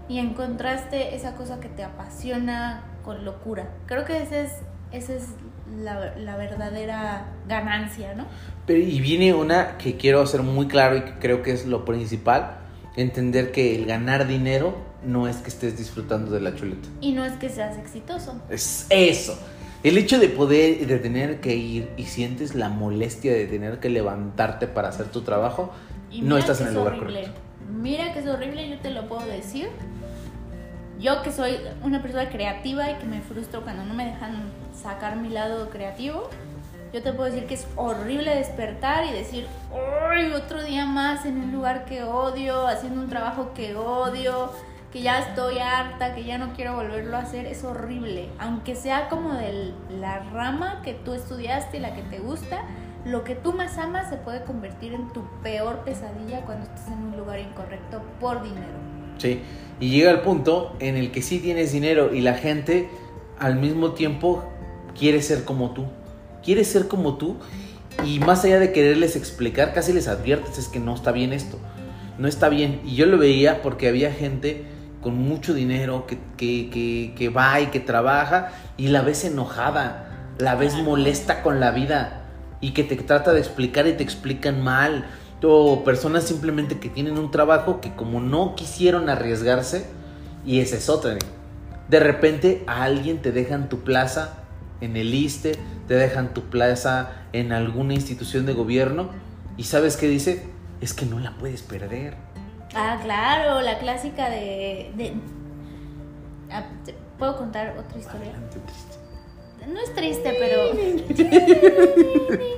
y encontraste esa cosa que te apasiona con locura. Creo que ese es, esa es la, verdadera ganancia, ¿no? Pero, y viene una que quiero hacer muy claro y que creo que es lo principal, entender que el ganar dinero no es que estés disfrutando de la chuleta. Y no es que seas exitoso. Es eso. El hecho de poder, de tener que ir y sientes la molestia de tener que levantarte para hacer tu trabajo, no estás en el lugar correcto. Mira que es horrible, yo te lo puedo decir. Yo que soy una persona creativa y que me frustro cuando no me dejan sacar mi lado creativo, yo te puedo decir que es horrible despertar y decir, ¡ay! Otro día más en un lugar que odio, haciendo un trabajo que odio que ya estoy harta, que ya no quiero volverlo a hacer, es horrible. Aunque sea como de la rama que tú estudiaste y la que te gusta, lo que tú más amas se puede convertir en tu peor pesadilla cuando estás en un lugar incorrecto por dinero. Sí, y llega el punto en el que sí tienes dinero y la gente al mismo tiempo quiere ser como tú. Quiere ser como tú y más allá de quererles explicar, casi les adviertes es que no está bien esto. No está bien. Y yo lo veía porque había gente con mucho dinero, que, que, que, va y que trabaja y la ves enojada, la ves molesta con la vida y que te trata de explicar y te explican mal. O personas simplemente que tienen un trabajo que como no quisieron arriesgarse, y esa es otra. De repente a alguien te dejan tu plaza en el ISTE, te dejan tu plaza en alguna institución de gobierno y sabes qué dice, es que no la puedes perder. Ah, claro, la clásica de... Ah, ¿Puedo contar otra historia? No es triste, pero...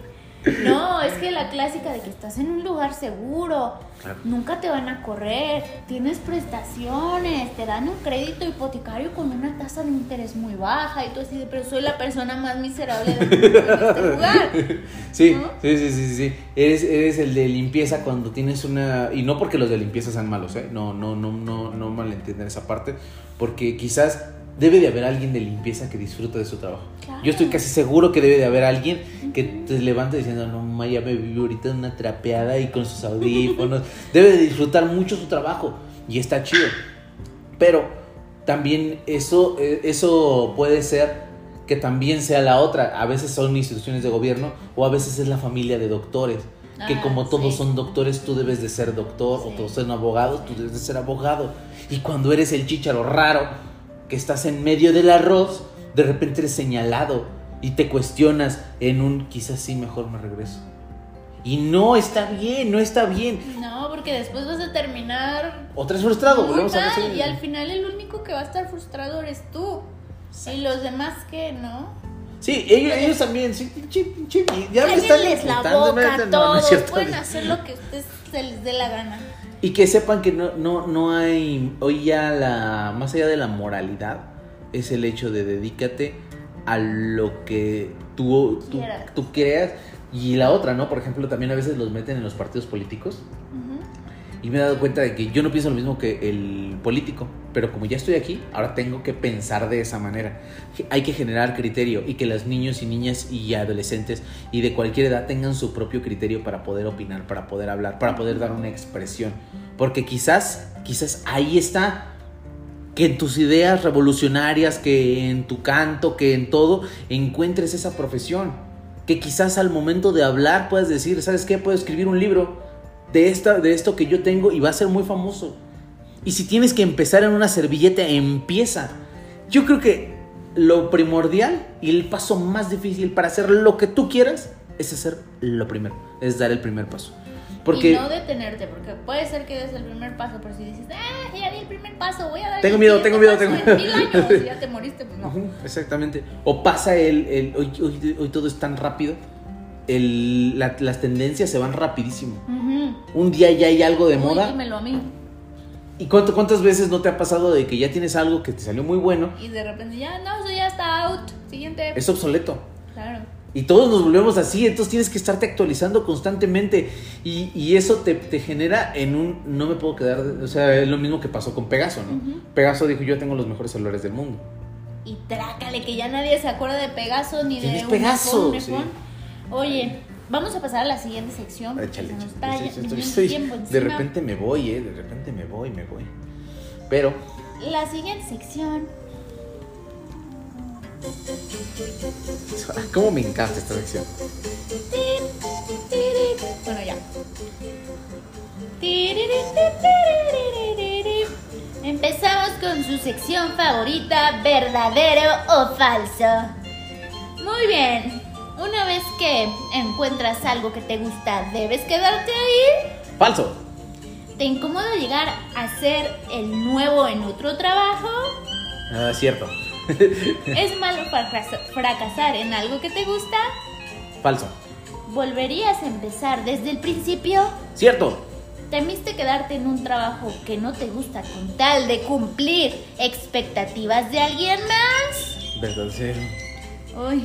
*laughs* *laughs* No, es que la clásica de que estás en un lugar seguro, nunca te van a correr, tienes prestaciones, te dan un crédito hipotecario con una tasa de interés muy baja y tú así de, pero soy la persona más miserable de este lugar. *laughs* Sí, sí, sí, sí, sí. Eres, eres el de limpieza cuando tienes una... Y no porque los de limpieza sean malos, ¿eh? No, no, no, no, no malentiendan esa parte, porque quizás debe de haber alguien de limpieza que disfrute de su trabajo. Yo estoy casi seguro que debe de haber alguien que te levante diciendo, no, Maya me vive ahorita una trapeada y con sus audífonos. *laughs* debe de disfrutar mucho su trabajo y está chido. Pero también eso, eh, eso puede ser que también sea la otra. A veces son instituciones de gobierno o a veces es la familia de doctores. que ah, como todos son doctores, tú debes de ser doctor, o todos son abogados, tú debes de ser abogado. Y cuando eres el chicharo raro, que estás en medio del arroz, de repente eres señalado y te cuestionas en un quizás sí, mejor me regreso. Y no está bien, no está bien. No, porque después vas a terminar. Otra vez frustrado, volvemos a Y al final el único que va a estar frustrado eres tú. Y los demás que no. Sí, ellos, también, sí, ya me están la boca, todos pueden hacer lo que ustedes se les dé la gana. Y que sepan que no, no, no hay, hoy ya la, más allá de la moralidad, es el hecho de dedícate a lo que tú, tú, creas. Y la otra, ¿no? Por ejemplo, también a veces los meten en los partidos políticos. Y me he dado cuenta de que yo no pienso lo mismo que el político, pero como ya estoy aquí, ahora tengo que pensar de esa manera. Hay que generar criterio y que los niños y niñas y adolescentes y de cualquier edad tengan su propio criterio para poder opinar, para poder hablar, para poder dar una expresión. Porque quizás, quizás ahí está que en tus ideas revolucionarias, que en tu canto, que en todo, encuentres esa profesión. Que quizás al momento de hablar puedas decir, ¿sabes qué? Puedo escribir un libro de, esta, de esto que yo tengo y va a ser muy famoso. Y si tienes que empezar en una servilleta, empieza. Yo creo que lo primordial y el paso más difícil para hacer lo que tú quieras es hacer lo primero, es dar el primer paso. Porque, y no detenerte, porque puede ser que des el primer paso, pero si dices, ah, ya di el primer paso, voy a dar Tengo miedo, tengo miedo, tengo miedo. mil años y ya *laughs* te moriste, pues no. exactamente. O pasa el, el hoy, hoy, todo es tan rápido, el, las tendencias se van rapidísimo. Un día ya hay algo de Uy, moda. Dímelo a mí. ¿Y cuánto, cuántas veces no te ha pasado de que ya tienes algo que te salió muy bueno? Y de repente ya, no, eso ya está out. Siguiente. Es obsoleto. Claro. Y todos nos volvemos así, entonces tienes que estarte actualizando constantemente. Y, eso te, genera en un. No me puedo quedar. O sea, es lo mismo que pasó con Pegaso, ¿no? Pegaso dijo: Yo tengo los mejores celulares del mundo. Y trácale, que ya nadie se acuerda de Pegaso ni de. Es Pegaso? Oye, vamos a pasar a la siguiente sección. Échale, de repente me voy, ¿eh? De repente me voy, me voy. Pero. La siguiente sección *laughs* ¿Cómo me encanta esta sección? Bueno, ya. Empezamos con su sección favorita, verdadero o falso. Muy bien. Una vez que encuentras algo que te gusta, ¿debes quedarte ahí? Falso. ¿Te incomoda llegar a ser el nuevo en otro trabajo? Ah, cierto. *laughs* ¿Es malo fracasar en algo que te gusta? Falso. ¿Volverías a empezar desde el principio? Cierto. ¿Temiste quedarte en un trabajo que no te gusta con tal de cumplir expectativas de alguien más? Verdadero.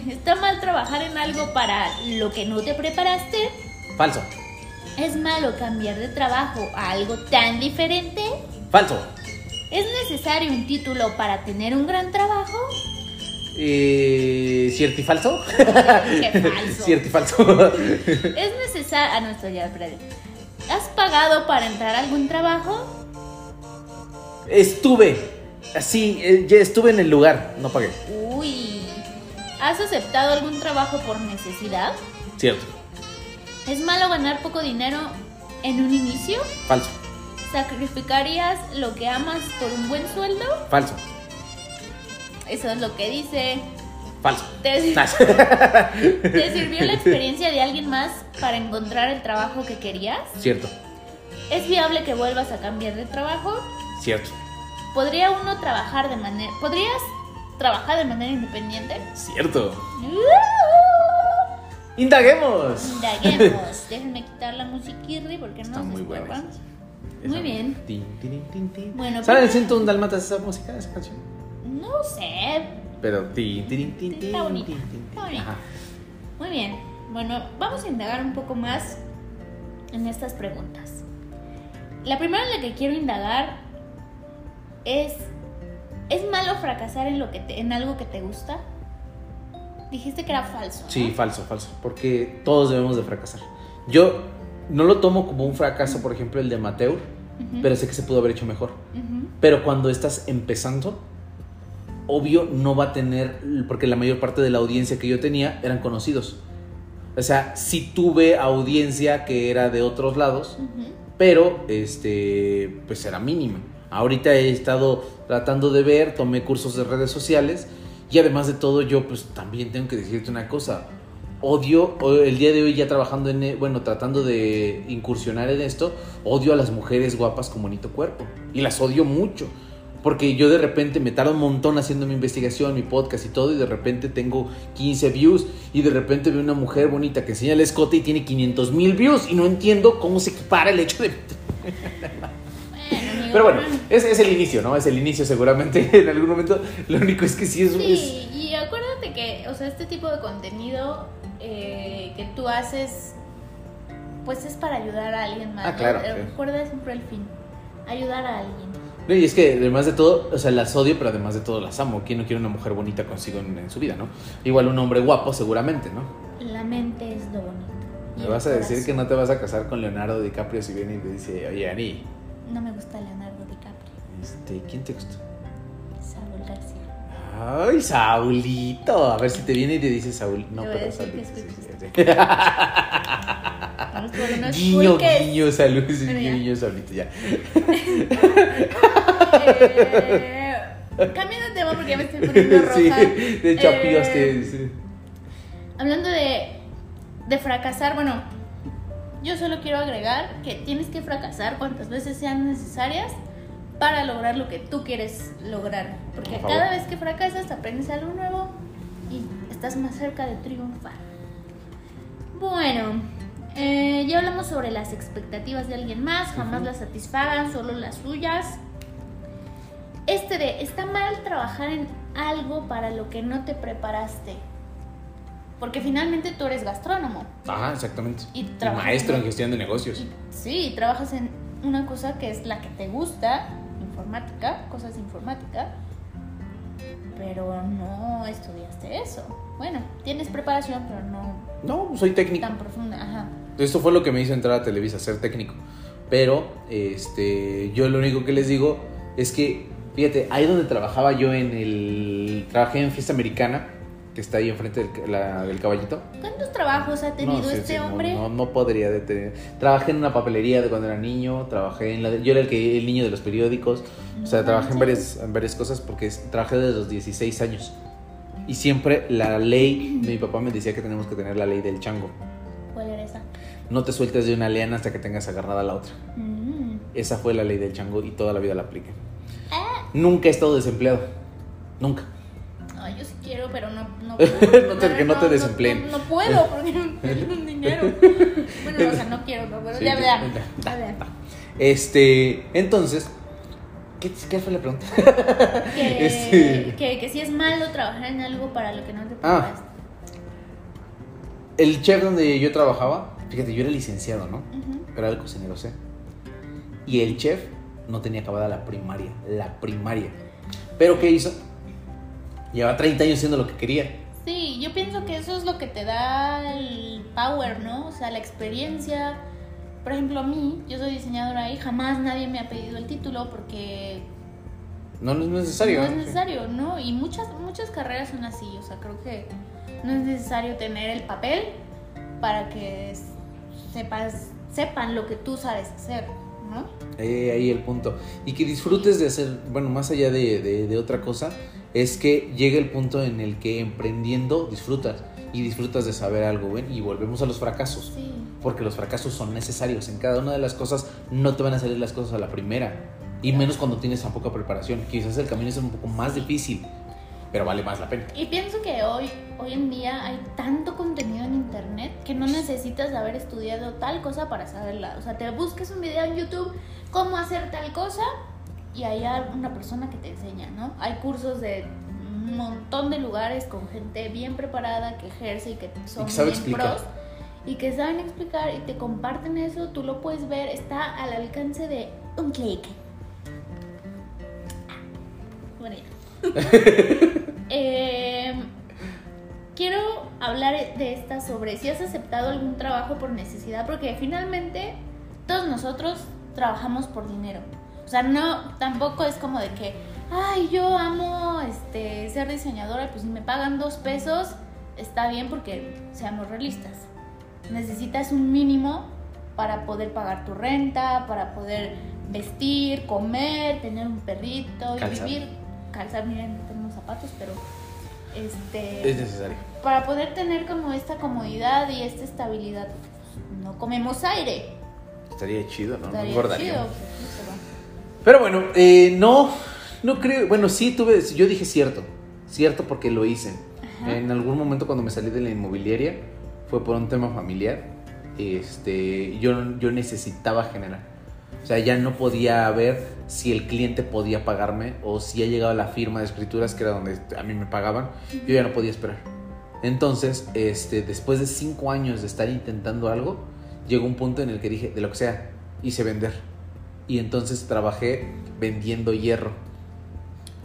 ¿Está mal trabajar en algo para lo que no te preparaste? Falso. ¿Es malo cambiar de trabajo a algo tan diferente? Falso. ¿Es necesario un título para tener un gran trabajo? Eh, ¿Cierto y falso? Qué falso. *laughs* Cierto y falso. ¿Es necesario... Ah, no, estoy ya, espérate. ¿Has pagado para entrar a algún trabajo? Estuve. Sí, eh, ya estuve en el lugar, no pagué. ¿Has aceptado algún trabajo por necesidad? Cierto. ¿Es malo ganar poco dinero en un inicio? Falso. ¿Sacrificarías lo que amas por un buen sueldo? Falso. Eso es lo que dice. Falso. ¿Te, *laughs* sirvió la experiencia de alguien más para encontrar el trabajo que querías? Cierto. ¿Es viable que vuelvas a cambiar de trabajo? Cierto. ¿Podría uno trabajar de manera... ¿Podrías trabajar de manera independiente? Cierto. Indaguemos. Indaguemos. *laughs* Déjenme quitar la musiquirri porque Está no muy buena. Muy bien. bueno, ¿Saben el ciento un dalmatas esa música, esa canción? No sé. Pero Está bonita. Muy bien. Bueno, vamos a indagar un poco más en estas preguntas. La primera en la que quiero indagar es ¿es malo fracasar en lo que en algo que te gusta? Dijiste que era falso. Sí, falso, falso, porque todos debemos de fracasar. Yo no lo tomo como un fracaso, por ejemplo, el de Mateo, pero sé que se pudo haber hecho mejor. Pero cuando estás empezando, obvio no va a tener, porque la mayor parte de la audiencia que yo tenía eran conocidos. O sea, sí tuve audiencia que era de otros lados, pero este, pues era mínima. Ahorita he estado tratando de ver, tomé cursos de redes sociales y además de todo yo pues también tengo que decirte una cosa odio, el día de hoy ya trabajando en, e, bueno, tratando de incursionar en esto, odio a las mujeres guapas con bonito cuerpo. Y las odio mucho. Porque yo de repente me tardo un montón haciendo mi investigación, mi podcast y todo, y de repente tengo 15 views, y de repente veo una mujer bonita que enseña el escote y tiene 500 mil views, y no entiendo cómo se equipara el hecho de... *laughs* Pero bueno, es, es, el inicio, ¿no? Es el inicio seguramente *laughs* en algún momento. Lo único es que sí es... Sí, y acuérdate que, o sea, este tipo de contenido eh, que tú haces, pues es para ayudar a alguien más. Ah, claro. Recuerda siempre el fin, ayudar a alguien. y es que además de todo, o sea, las odio, pero además de todo las amo. ¿Quién no quiere una mujer bonita consigo en, su vida, no? Igual un hombre guapo, seguramente, ¿no? La mente es lo bonito. ¿Me vas a decir que no te vas a casar con Leonardo DiCaprio si viene y te dice, oye, Ani? No me gusta Leonardo. Este, ¿quién te gusta? García. Ay, Saulito. A ver si te viene y te dice Saul. No, pero unos Guiño, guiño, salud. Guiño, Saulito, ya. Eh, cambiando de tema porque ya me estoy poniendo roja. Sí, de hecho, Eh, sí. Hablando de, de fracasar, bueno, yo solo quiero agregar que tienes que fracasar cuantas veces sean necesarias para lograr lo que tú quieres lograr. Porque Por cada vez que fracasas aprendes algo nuevo y estás más cerca de triunfar. Bueno, eh, ya hablamos sobre las expectativas de alguien más, jamás las satisfagan, solo las suyas. Este de, está mal trabajar en algo para lo que no te preparaste. Porque finalmente tú eres gastrónomo. Ajá, exactamente. Y Y trabajas maestro en- en gestión de negocios. Y, sí, trabajas en una cosa que es la que te gusta, informática, cosas de informática, pero no estudiaste eso. Bueno, tienes preparación, pero no No, soy técnico. tan profunda. Ajá. Esto fue lo que me hizo entrar a Televisa, ser técnico. Pero, este, yo lo único que les digo es que, fíjate, ahí donde trabajaba yo en el. Trabajé en Fiesta Americana, que está ahí enfrente del, la- del caballito. ¿Cuántos trabajos ha tenido No, sí, este sí, no, hombre? No, no podría detener. Trabajé en una papelería de cuando era niño, trabajé en la de- yo era el que el niño de los periódicos, o sea, No trabajé en varias, en varias cosas porque trabajé desde los 16 años. Y siempre la ley, mi papá me decía que tenemos que tener la ley del chango. ¿Cuál era esa? No te sueltes de una liana hasta que tengas agarrada la otra. Mm. Esa fue la ley del chango y toda la vida la apliqué. Ah, Nunca he estado desempleado. Nunca. Quiero, pero no. No, *laughs* No te- que no te desempleen. No, no puedo *laughs* porque no tengo dinero. *laughs* Bueno, o sea, no quiero, no, pero Sí, ya vean. Este, entonces, ¿qué, qué fue la pregunta? Que, Este- que, que sí es malo trabajar en algo para lo que no te Ah. preparaste. El chef donde yo trabajaba, fíjate, yo era licenciado, ¿no? Pero era el cocinero, sé. Y el chef no tenía acabada la primaria, la primaria. Pero ¿qué hizo? Lleva 30 años haciendo lo que quería. Sí, yo pienso que eso es lo que te da el power, ¿no? O sea, la experiencia. Por ejemplo, a mí, yo soy diseñadora y jamás nadie me ha pedido el título porque No, no es necesario. no es Sí. necesario, ¿no? Y muchas, muchas carreras son así, o sea, creo que no es necesario tener el papel para que sepas, sepan lo que tú sabes hacer, ¿no? Eh, ahí el punto. Y que disfrutes de hacer, bueno, más allá de, de- de otra cosa, es que llega el punto en el que emprendiendo disfrutas y disfrutas de saber algo, ¿ven? Y volvemos a los fracasos. Sí. Porque los fracasos son necesarios. En cada una de las cosas no te van a salir las cosas a la primera. Y menos cuando tienes tan poca preparación. Quizás el camino es un poco más difícil, pero vale más la pena. Y pienso que hoy, hoy en día hay tanto contenido en internet que no necesitas haber estudiado tal cosa para saberla. O sea, te busques un video en YouTube, cómo hacer tal cosa, y hay una persona que te enseña, ¿no? Hay cursos de un montón de lugares con gente bien preparada que ejerce y que son Y que sabe bien explicar. pros y que saben explicar y te comparten eso, tú lo puedes ver, está al alcance de un clic. Bueno. *laughs* Eh, quiero hablar de esta sobre si has aceptado algún trabajo por necesidad, porque finalmente todos nosotros trabajamos por dinero. O sea, no, tampoco es como de que, ay, yo amo este, ser diseñadora, pues si me pagan dos pesos, está bien porque seamos realistas. Necesitas un mínimo para poder pagar tu renta, para poder vestir, comer, tener un perrito y vivir. Calzar, miren, no tenemos zapatos, pero Es este necesario. para poder tener como esta comodidad y esta estabilidad. No comemos aire. Estaría chido, ¿no? Estaría chido, pues, pero- bueno, eh, no, no creo. Bueno, sí tuve. Yo dije cierto. Cierto porque lo hice. Ajá. En algún momento cuando me salí de la inmobiliaria fue por un tema familiar. Este, yo, yo necesitaba generar. O sea, ya no podía ver si el cliente podía pagarme o si ya llegaba la firma de escrituras, que era donde a mí me pagaban. Yo ya no podía esperar. Entonces, este, después de cinco años de estar intentando algo, llegó un punto en el que dije, de lo que sea, hice vender. Y entonces trabajé vendiendo hierro.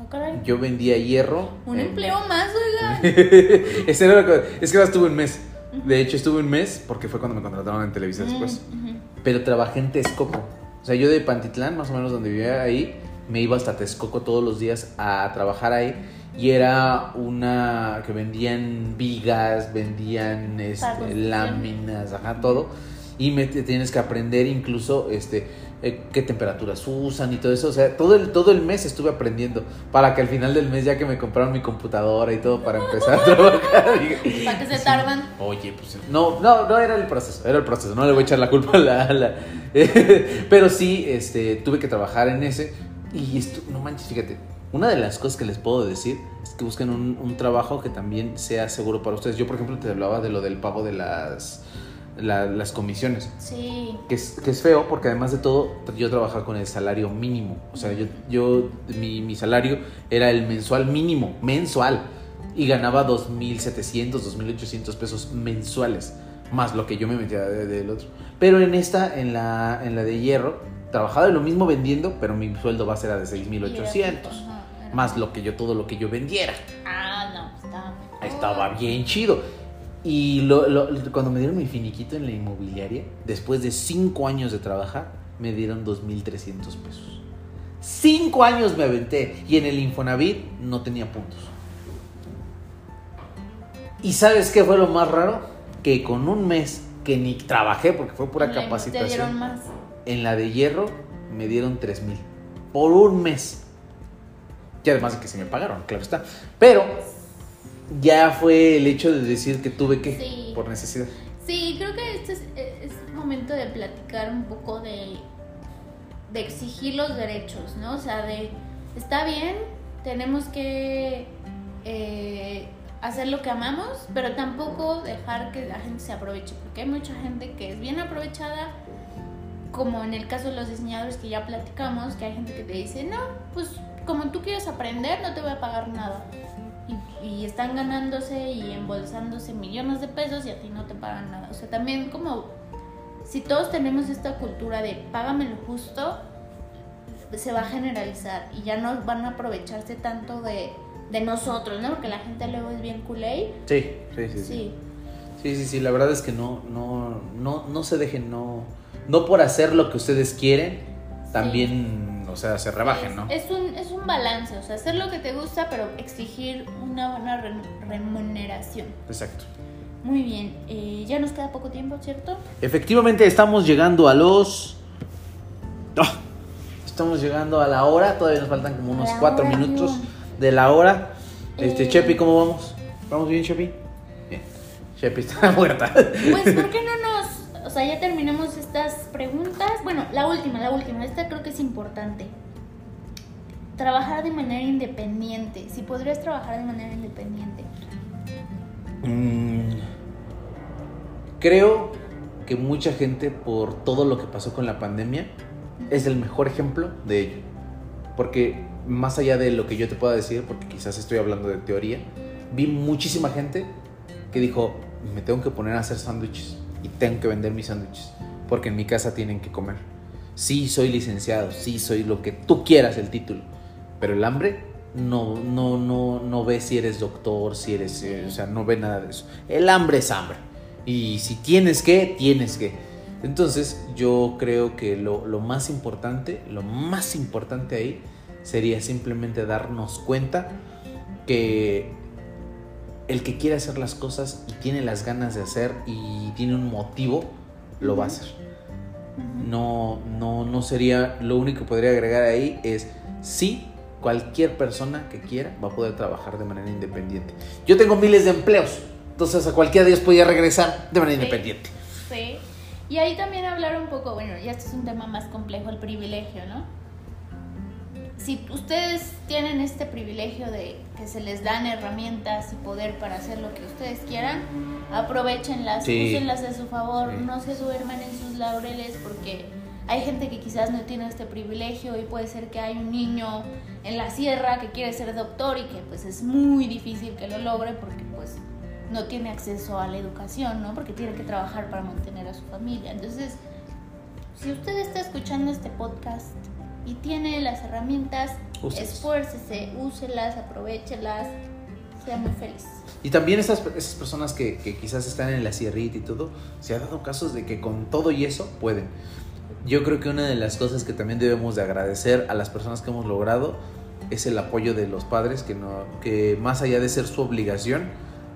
Oh, caray. Yo vendía hierro. Un empleo más, oiga. *laughs* Ese era lo que- es que ahora estuve un mes. De hecho, estuve un mes porque fue cuando me contrataron en Televisa después. Mm, ujú. Pero trabajé en Texcoco. O sea, yo de Pantitlán, más o menos donde vivía ahí, me iba hasta Texcoco todos los días a trabajar ahí y era una que vendían vigas, vendían este, láminas, ajá, todo. Y me tienes que aprender incluso este eh, qué temperaturas usan y todo eso. O sea, todo el, todo el mes estuve aprendiendo para que al final del mes, ya que me compraron mi computadora y todo para empezar a trabajar. *laughs* ¿Para qué se sí, tardan? Oye, pues no, no, no era el proceso, era el proceso, no le voy a echar la culpa a la... a la- *laughs* pero sí, este, tuve que trabajar en ese y esto, no manches, fíjate, una de las cosas que les puedo decir es que busquen un, un trabajo que también sea seguro para ustedes. Yo, por ejemplo, te hablaba de lo del pago de las, la- las comisiones. Sí. Que es, que es feo porque además de todo yo trabajaba con el salario mínimo. O sea, yo, yo mi, mi salario era el mensual mínimo, mensual. Y ganaba 2.700, 2.800 pesos mensuales. Más lo que yo me metía de- del otro. Pero en esta, en la, en la de hierro, trabajaba de lo mismo vendiendo, pero mi sueldo base era de 6.800. Ajá, era- Más lo que yo, todo lo que yo vendiera. Ah, no, estaba. Estaba bien chido. Y lo- lo- cuando me dieron mi finiquito en la inmobiliaria, después de cinco años de trabajar, me dieron 2.300 pesos. Cinco años me aventé y en el Infonavit no tenía puntos. ¿Y sabes qué fue lo más raro? Que con un mes que ni trabajé porque fue pura Le- Te dieron capacitación, más. en la de hierro me dieron 3.000 por un mes. Y además de que se me pagaron, claro está. Pero ya fue el hecho de decir que tuve que Sí. por necesidad. Sí, creo que este es, es momento de platicar un poco de, de exigir los derechos, ¿no? O sea, de, está bien, tenemos que eh, hacer lo que amamos, pero tampoco dejar que la gente se aproveche, porque hay mucha gente que es bien aprovechada, como en el caso de los diseñadores que ya platicamos, que hay gente que te dice, no, pues como tú quieres aprender, no te voy a pagar nada. Y, están ganándose y embolsándose millones de pesos y a ti no te pagan nada. O sea, también como si todos tenemos esta cultura de págame lo justo, se va a generalizar y ya no van a aprovecharse tanto de, de nosotros, ¿no? Porque la gente luego es bien culé. Sí, sí, sí, sí. Sí. Sí, sí, la verdad es que no, no, no, no se dejen, no, no por hacer lo que ustedes quieren, también, o sea, se rebajen, ¿no? es un balance, o sea, hacer lo que te gusta, pero exigir una buena re- remuneración. Exacto. Muy bien, eh, ya nos queda poco tiempo, ¿cierto? Efectivamente, estamos llegando a los. ¡Ah! Estamos llegando a la hora, todavía nos faltan como unos La cuatro hora, minutos de la hora. Este, Eh. Chepi, ¿cómo vamos? ¿Vamos bien, Chepi? Bien. Chepi está *laughs* muerta. Pues, ¿por qué no nos.? O sea, ya terminamos estas preguntas. Bueno, la última, la última. Esta creo que es importante. Trabajar de manera independiente. Si podrías trabajar de manera independiente. Mm, creo que mucha gente, por todo lo que pasó con la pandemia, es el mejor ejemplo de ello. Porque más allá de lo que yo te pueda decir, porque quizás estoy hablando de teoría, vi muchísima gente que dijo, me tengo que poner a hacer sándwiches y tengo que vender mis sándwiches, porque en mi casa tienen que comer. Sí, soy licenciado, sí, soy lo que tú quieras el título, pero el hambre no, no, no, no ve si eres doctor, si eres, eh, o sea, no ve nada de eso. El hambre es hambre. Y si tienes que, tienes que. Entonces yo creo que lo, lo más importante, lo más importante ahí sería simplemente darnos cuenta que el que quiere hacer las cosas y tiene las ganas de hacer y tiene un motivo, lo va a hacer. No, no, no sería, lo único que podría agregar ahí es sí, cualquier persona que quiera va a poder trabajar de manera independiente. Yo tengo miles de empleos, entonces a cualquiera de ellos podría regresar de manera Sí. independiente. Sí. Y ahí también hablar un poco, bueno, ya este es un tema más complejo, el privilegio, ¿no? Si ustedes tienen este privilegio de que se les dan herramientas y poder para hacer lo que ustedes quieran, aprovechenlas, Sí. úsenlas a su favor, Sí. no se duerman en sus laureles porque hay gente que quizás no tiene este privilegio y puede ser que hay un niño en la sierra que quiere ser doctor y que pues es muy difícil que lo logre porque pues no tiene acceso a la educación, ¿no? Porque tiene que trabajar para mantener a su familia. Entonces, si usted está escuchando este podcast y tiene las herramientas, Úselas. esfuércese, úselas, aprovechelas, sea muy feliz. Y también esas, esas personas que, que quizás están en la sierrita y todo, se ha dado casos de que con todo y eso pueden. Yo creo que una de las cosas que también debemos de agradecer a las personas que hemos logrado es el apoyo de los padres que no que más allá de ser su obligación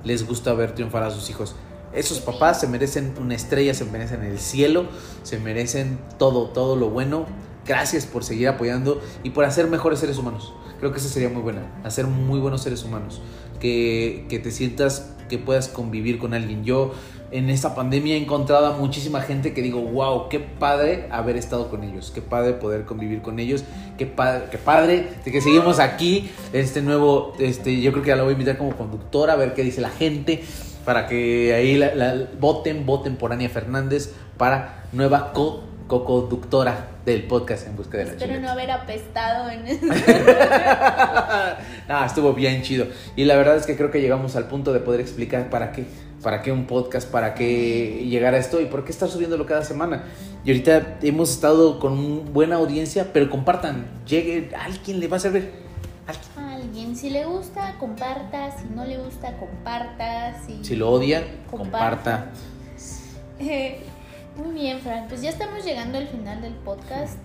les gusta ver triunfar a sus hijos. Esos papás se merecen una estrella, se merecen el cielo, se merecen todo, todo lo bueno. Gracias por seguir apoyando y por hacer mejores seres humanos. Creo que eso sería muy buena, hacer muy buenos seres humanos. Que, que te sientas que puedas convivir con alguien. Yo en esta pandemia he encontrado a muchísima gente que digo, wow, qué padre haber estado con ellos, qué padre poder convivir con ellos, qué padre, qué padre de que seguimos aquí, este nuevo, este, yo creo que ya la voy a invitar como conductora a ver qué dice la gente, para que ahí la, voten, voten por Ania Fernández para nueva co co-conductora del podcast En Busca de la Espero no haber apestado en *laughs* eso. ah, estuvo bien chido. Y la verdad es que creo que llegamos al punto de poder explicar para qué, para qué un podcast, para qué llegar a esto y por qué estar subiéndolo cada semana. Y ahorita hemos estado con buena audiencia, pero compartan, llegue, a alguien le va a servir. A alguien, si le gusta, comparta, si no le gusta, comparta. Si, si lo odia, comparta. Eh, muy bien, Fran. Pues ya estamos llegando al final del podcast.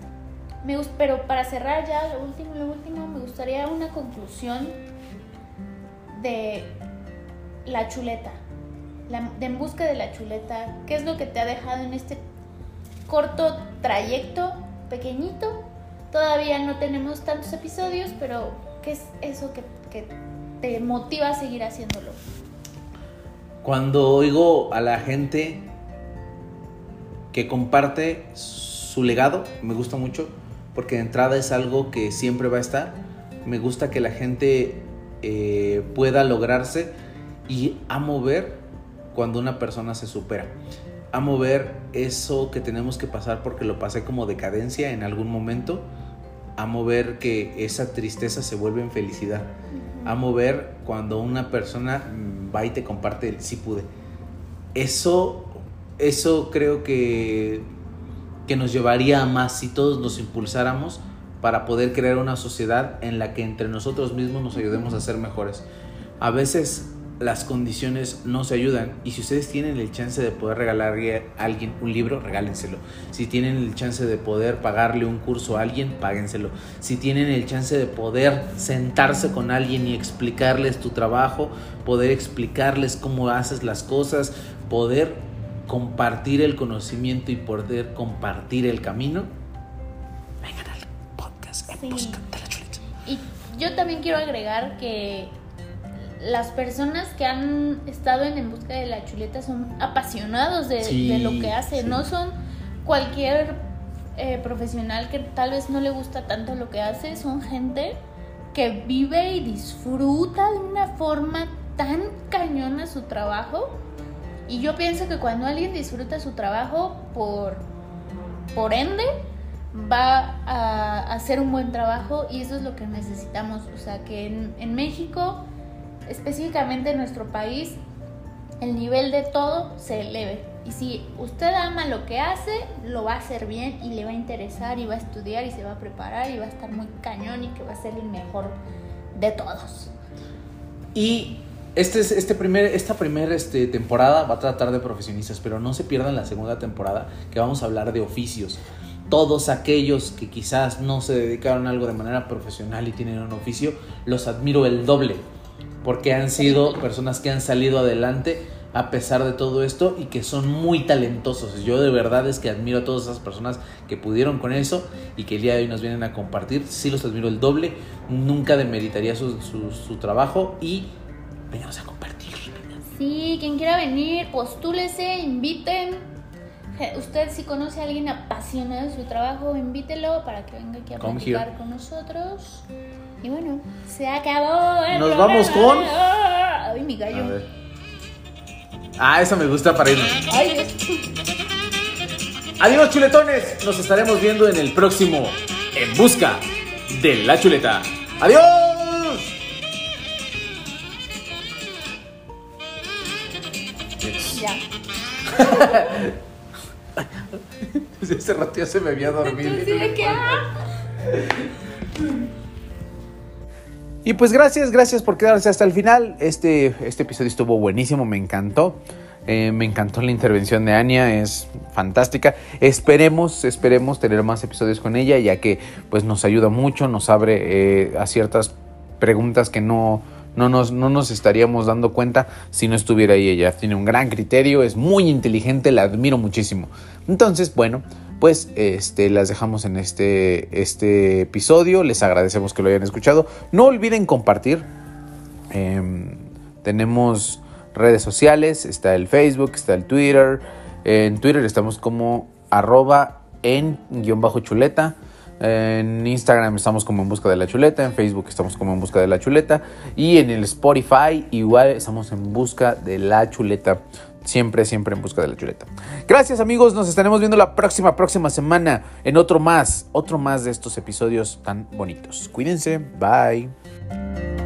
Me pero para cerrar ya lo último, lo último, me gustaría una conclusión de la chuleta. De en busca de la chuleta. ¿Qué es lo que te ha dejado en este corto trayecto, pequeñito? Todavía no tenemos tantos episodios, pero ¿qué es eso que, que te motiva a seguir haciéndolo? Cuando oigo a la gente que comparte su legado, me gusta mucho, porque de entrada es algo que siempre va a estar. Me gusta que la gente eh, pueda lograrse y amo ver cuando una persona se supera. Amo ver eso que tenemos que pasar porque lo pasé como decadencia en algún momento. Amo ver que esa tristeza se vuelve en felicidad. Amo ver cuando una persona va y te comparte el sí pude. Eso eso creo que, que nos llevaría a más si todos nos impulsáramos para poder crear una sociedad en la que entre nosotros mismos nos ayudemos a ser mejores. A veces las condiciones no se ayudan y si ustedes tienen el chance de poder regalarle a alguien un libro, regálenselo. Si tienen el chance de poder pagarle un curso a alguien, páguenselo. Si tienen el chance de poder sentarse con alguien y explicarles tu trabajo, poder explicarles cómo haces las cosas, poder compartir el conocimiento y poder compartir el camino, vengan al podcast en de la. Y yo también quiero agregar que las personas que han estado en En Busca de la Chuleta son apasionados de, lo que hacen, no son cualquier eh, profesional que tal vez no le gusta tanto lo que hace, son gente que vive y disfruta de una forma tan cañona su trabajo y yo pienso que cuando alguien disfruta su trabajo, por, por ende, va a hacer un buen trabajo y eso es lo que necesitamos. O sea, que en, en México, específicamente en nuestro país, el nivel de todo se eleve. Y si usted ama lo que hace, lo va a hacer bien y le va a interesar y va a estudiar y se va a preparar y va a estar muy cañón y que va a ser el mejor de todos. Y este, este primer, esta primera este, temporada va a tratar de profesionistas, pero no se pierdan la segunda temporada que vamos a hablar de oficios. Todos aquellos que quizás no se dedicaron a algo de manera profesional y tienen un oficio, los admiro el doble, porque han sido personas que han salido adelante a pesar de todo esto y que son muy talentosos. Yo de verdad es que admiro a todas esas personas que pudieron con eso y que el día de hoy nos vienen a compartir. Sí los admiro el doble, nunca demeritaría su, su, su trabajo y Venimos a compartir. Sí, quien quiera venir, postúlese, inviten. Usted si conoce a alguien apasionado de su trabajo, invítelo para que venga aquí a platicar con nosotros. Y bueno, se acabó. Nos vamos con. Ay, mi gallo. Ah, eso me gusta para irnos. Adiós, chuletones. Nos estaremos viendo en el próximo En Busca de la Chuleta. Adiós. *laughs* Ese rato ya se me había dormido. *laughs* Y pues gracias, gracias por quedarse hasta el final. Este, este episodio estuvo buenísimo, me encantó. Eh, me encantó la intervención de Ania, es fantástica. Esperemos, esperemos tener más episodios con ella, ya que pues nos ayuda mucho, nos abre eh, a ciertas preguntas que no, no, nos, no nos estaríamos dando cuenta si no estuviera ahí ella. Tiene un gran criterio, es muy inteligente, la admiro muchísimo. Entonces, bueno, pues este, las dejamos en este, este episodio. Les agradecemos que lo hayan escuchado. No olviden compartir. Em, tenemos redes sociales, está el Facebook, está el Twitter. En Twitter estamos como arroba en guion bajo chuleta. En Instagram estamos como en busca de la chuleta, en Facebook estamos como en busca de la chuleta y en el Spotify igual estamos en busca de la chuleta. Siempre, siempre en busca de la chuleta. Gracias amigos, nos estaremos viendo la próxima, próxima semana en otro más, otro más de estos episodios tan bonitos. Cuídense, bye.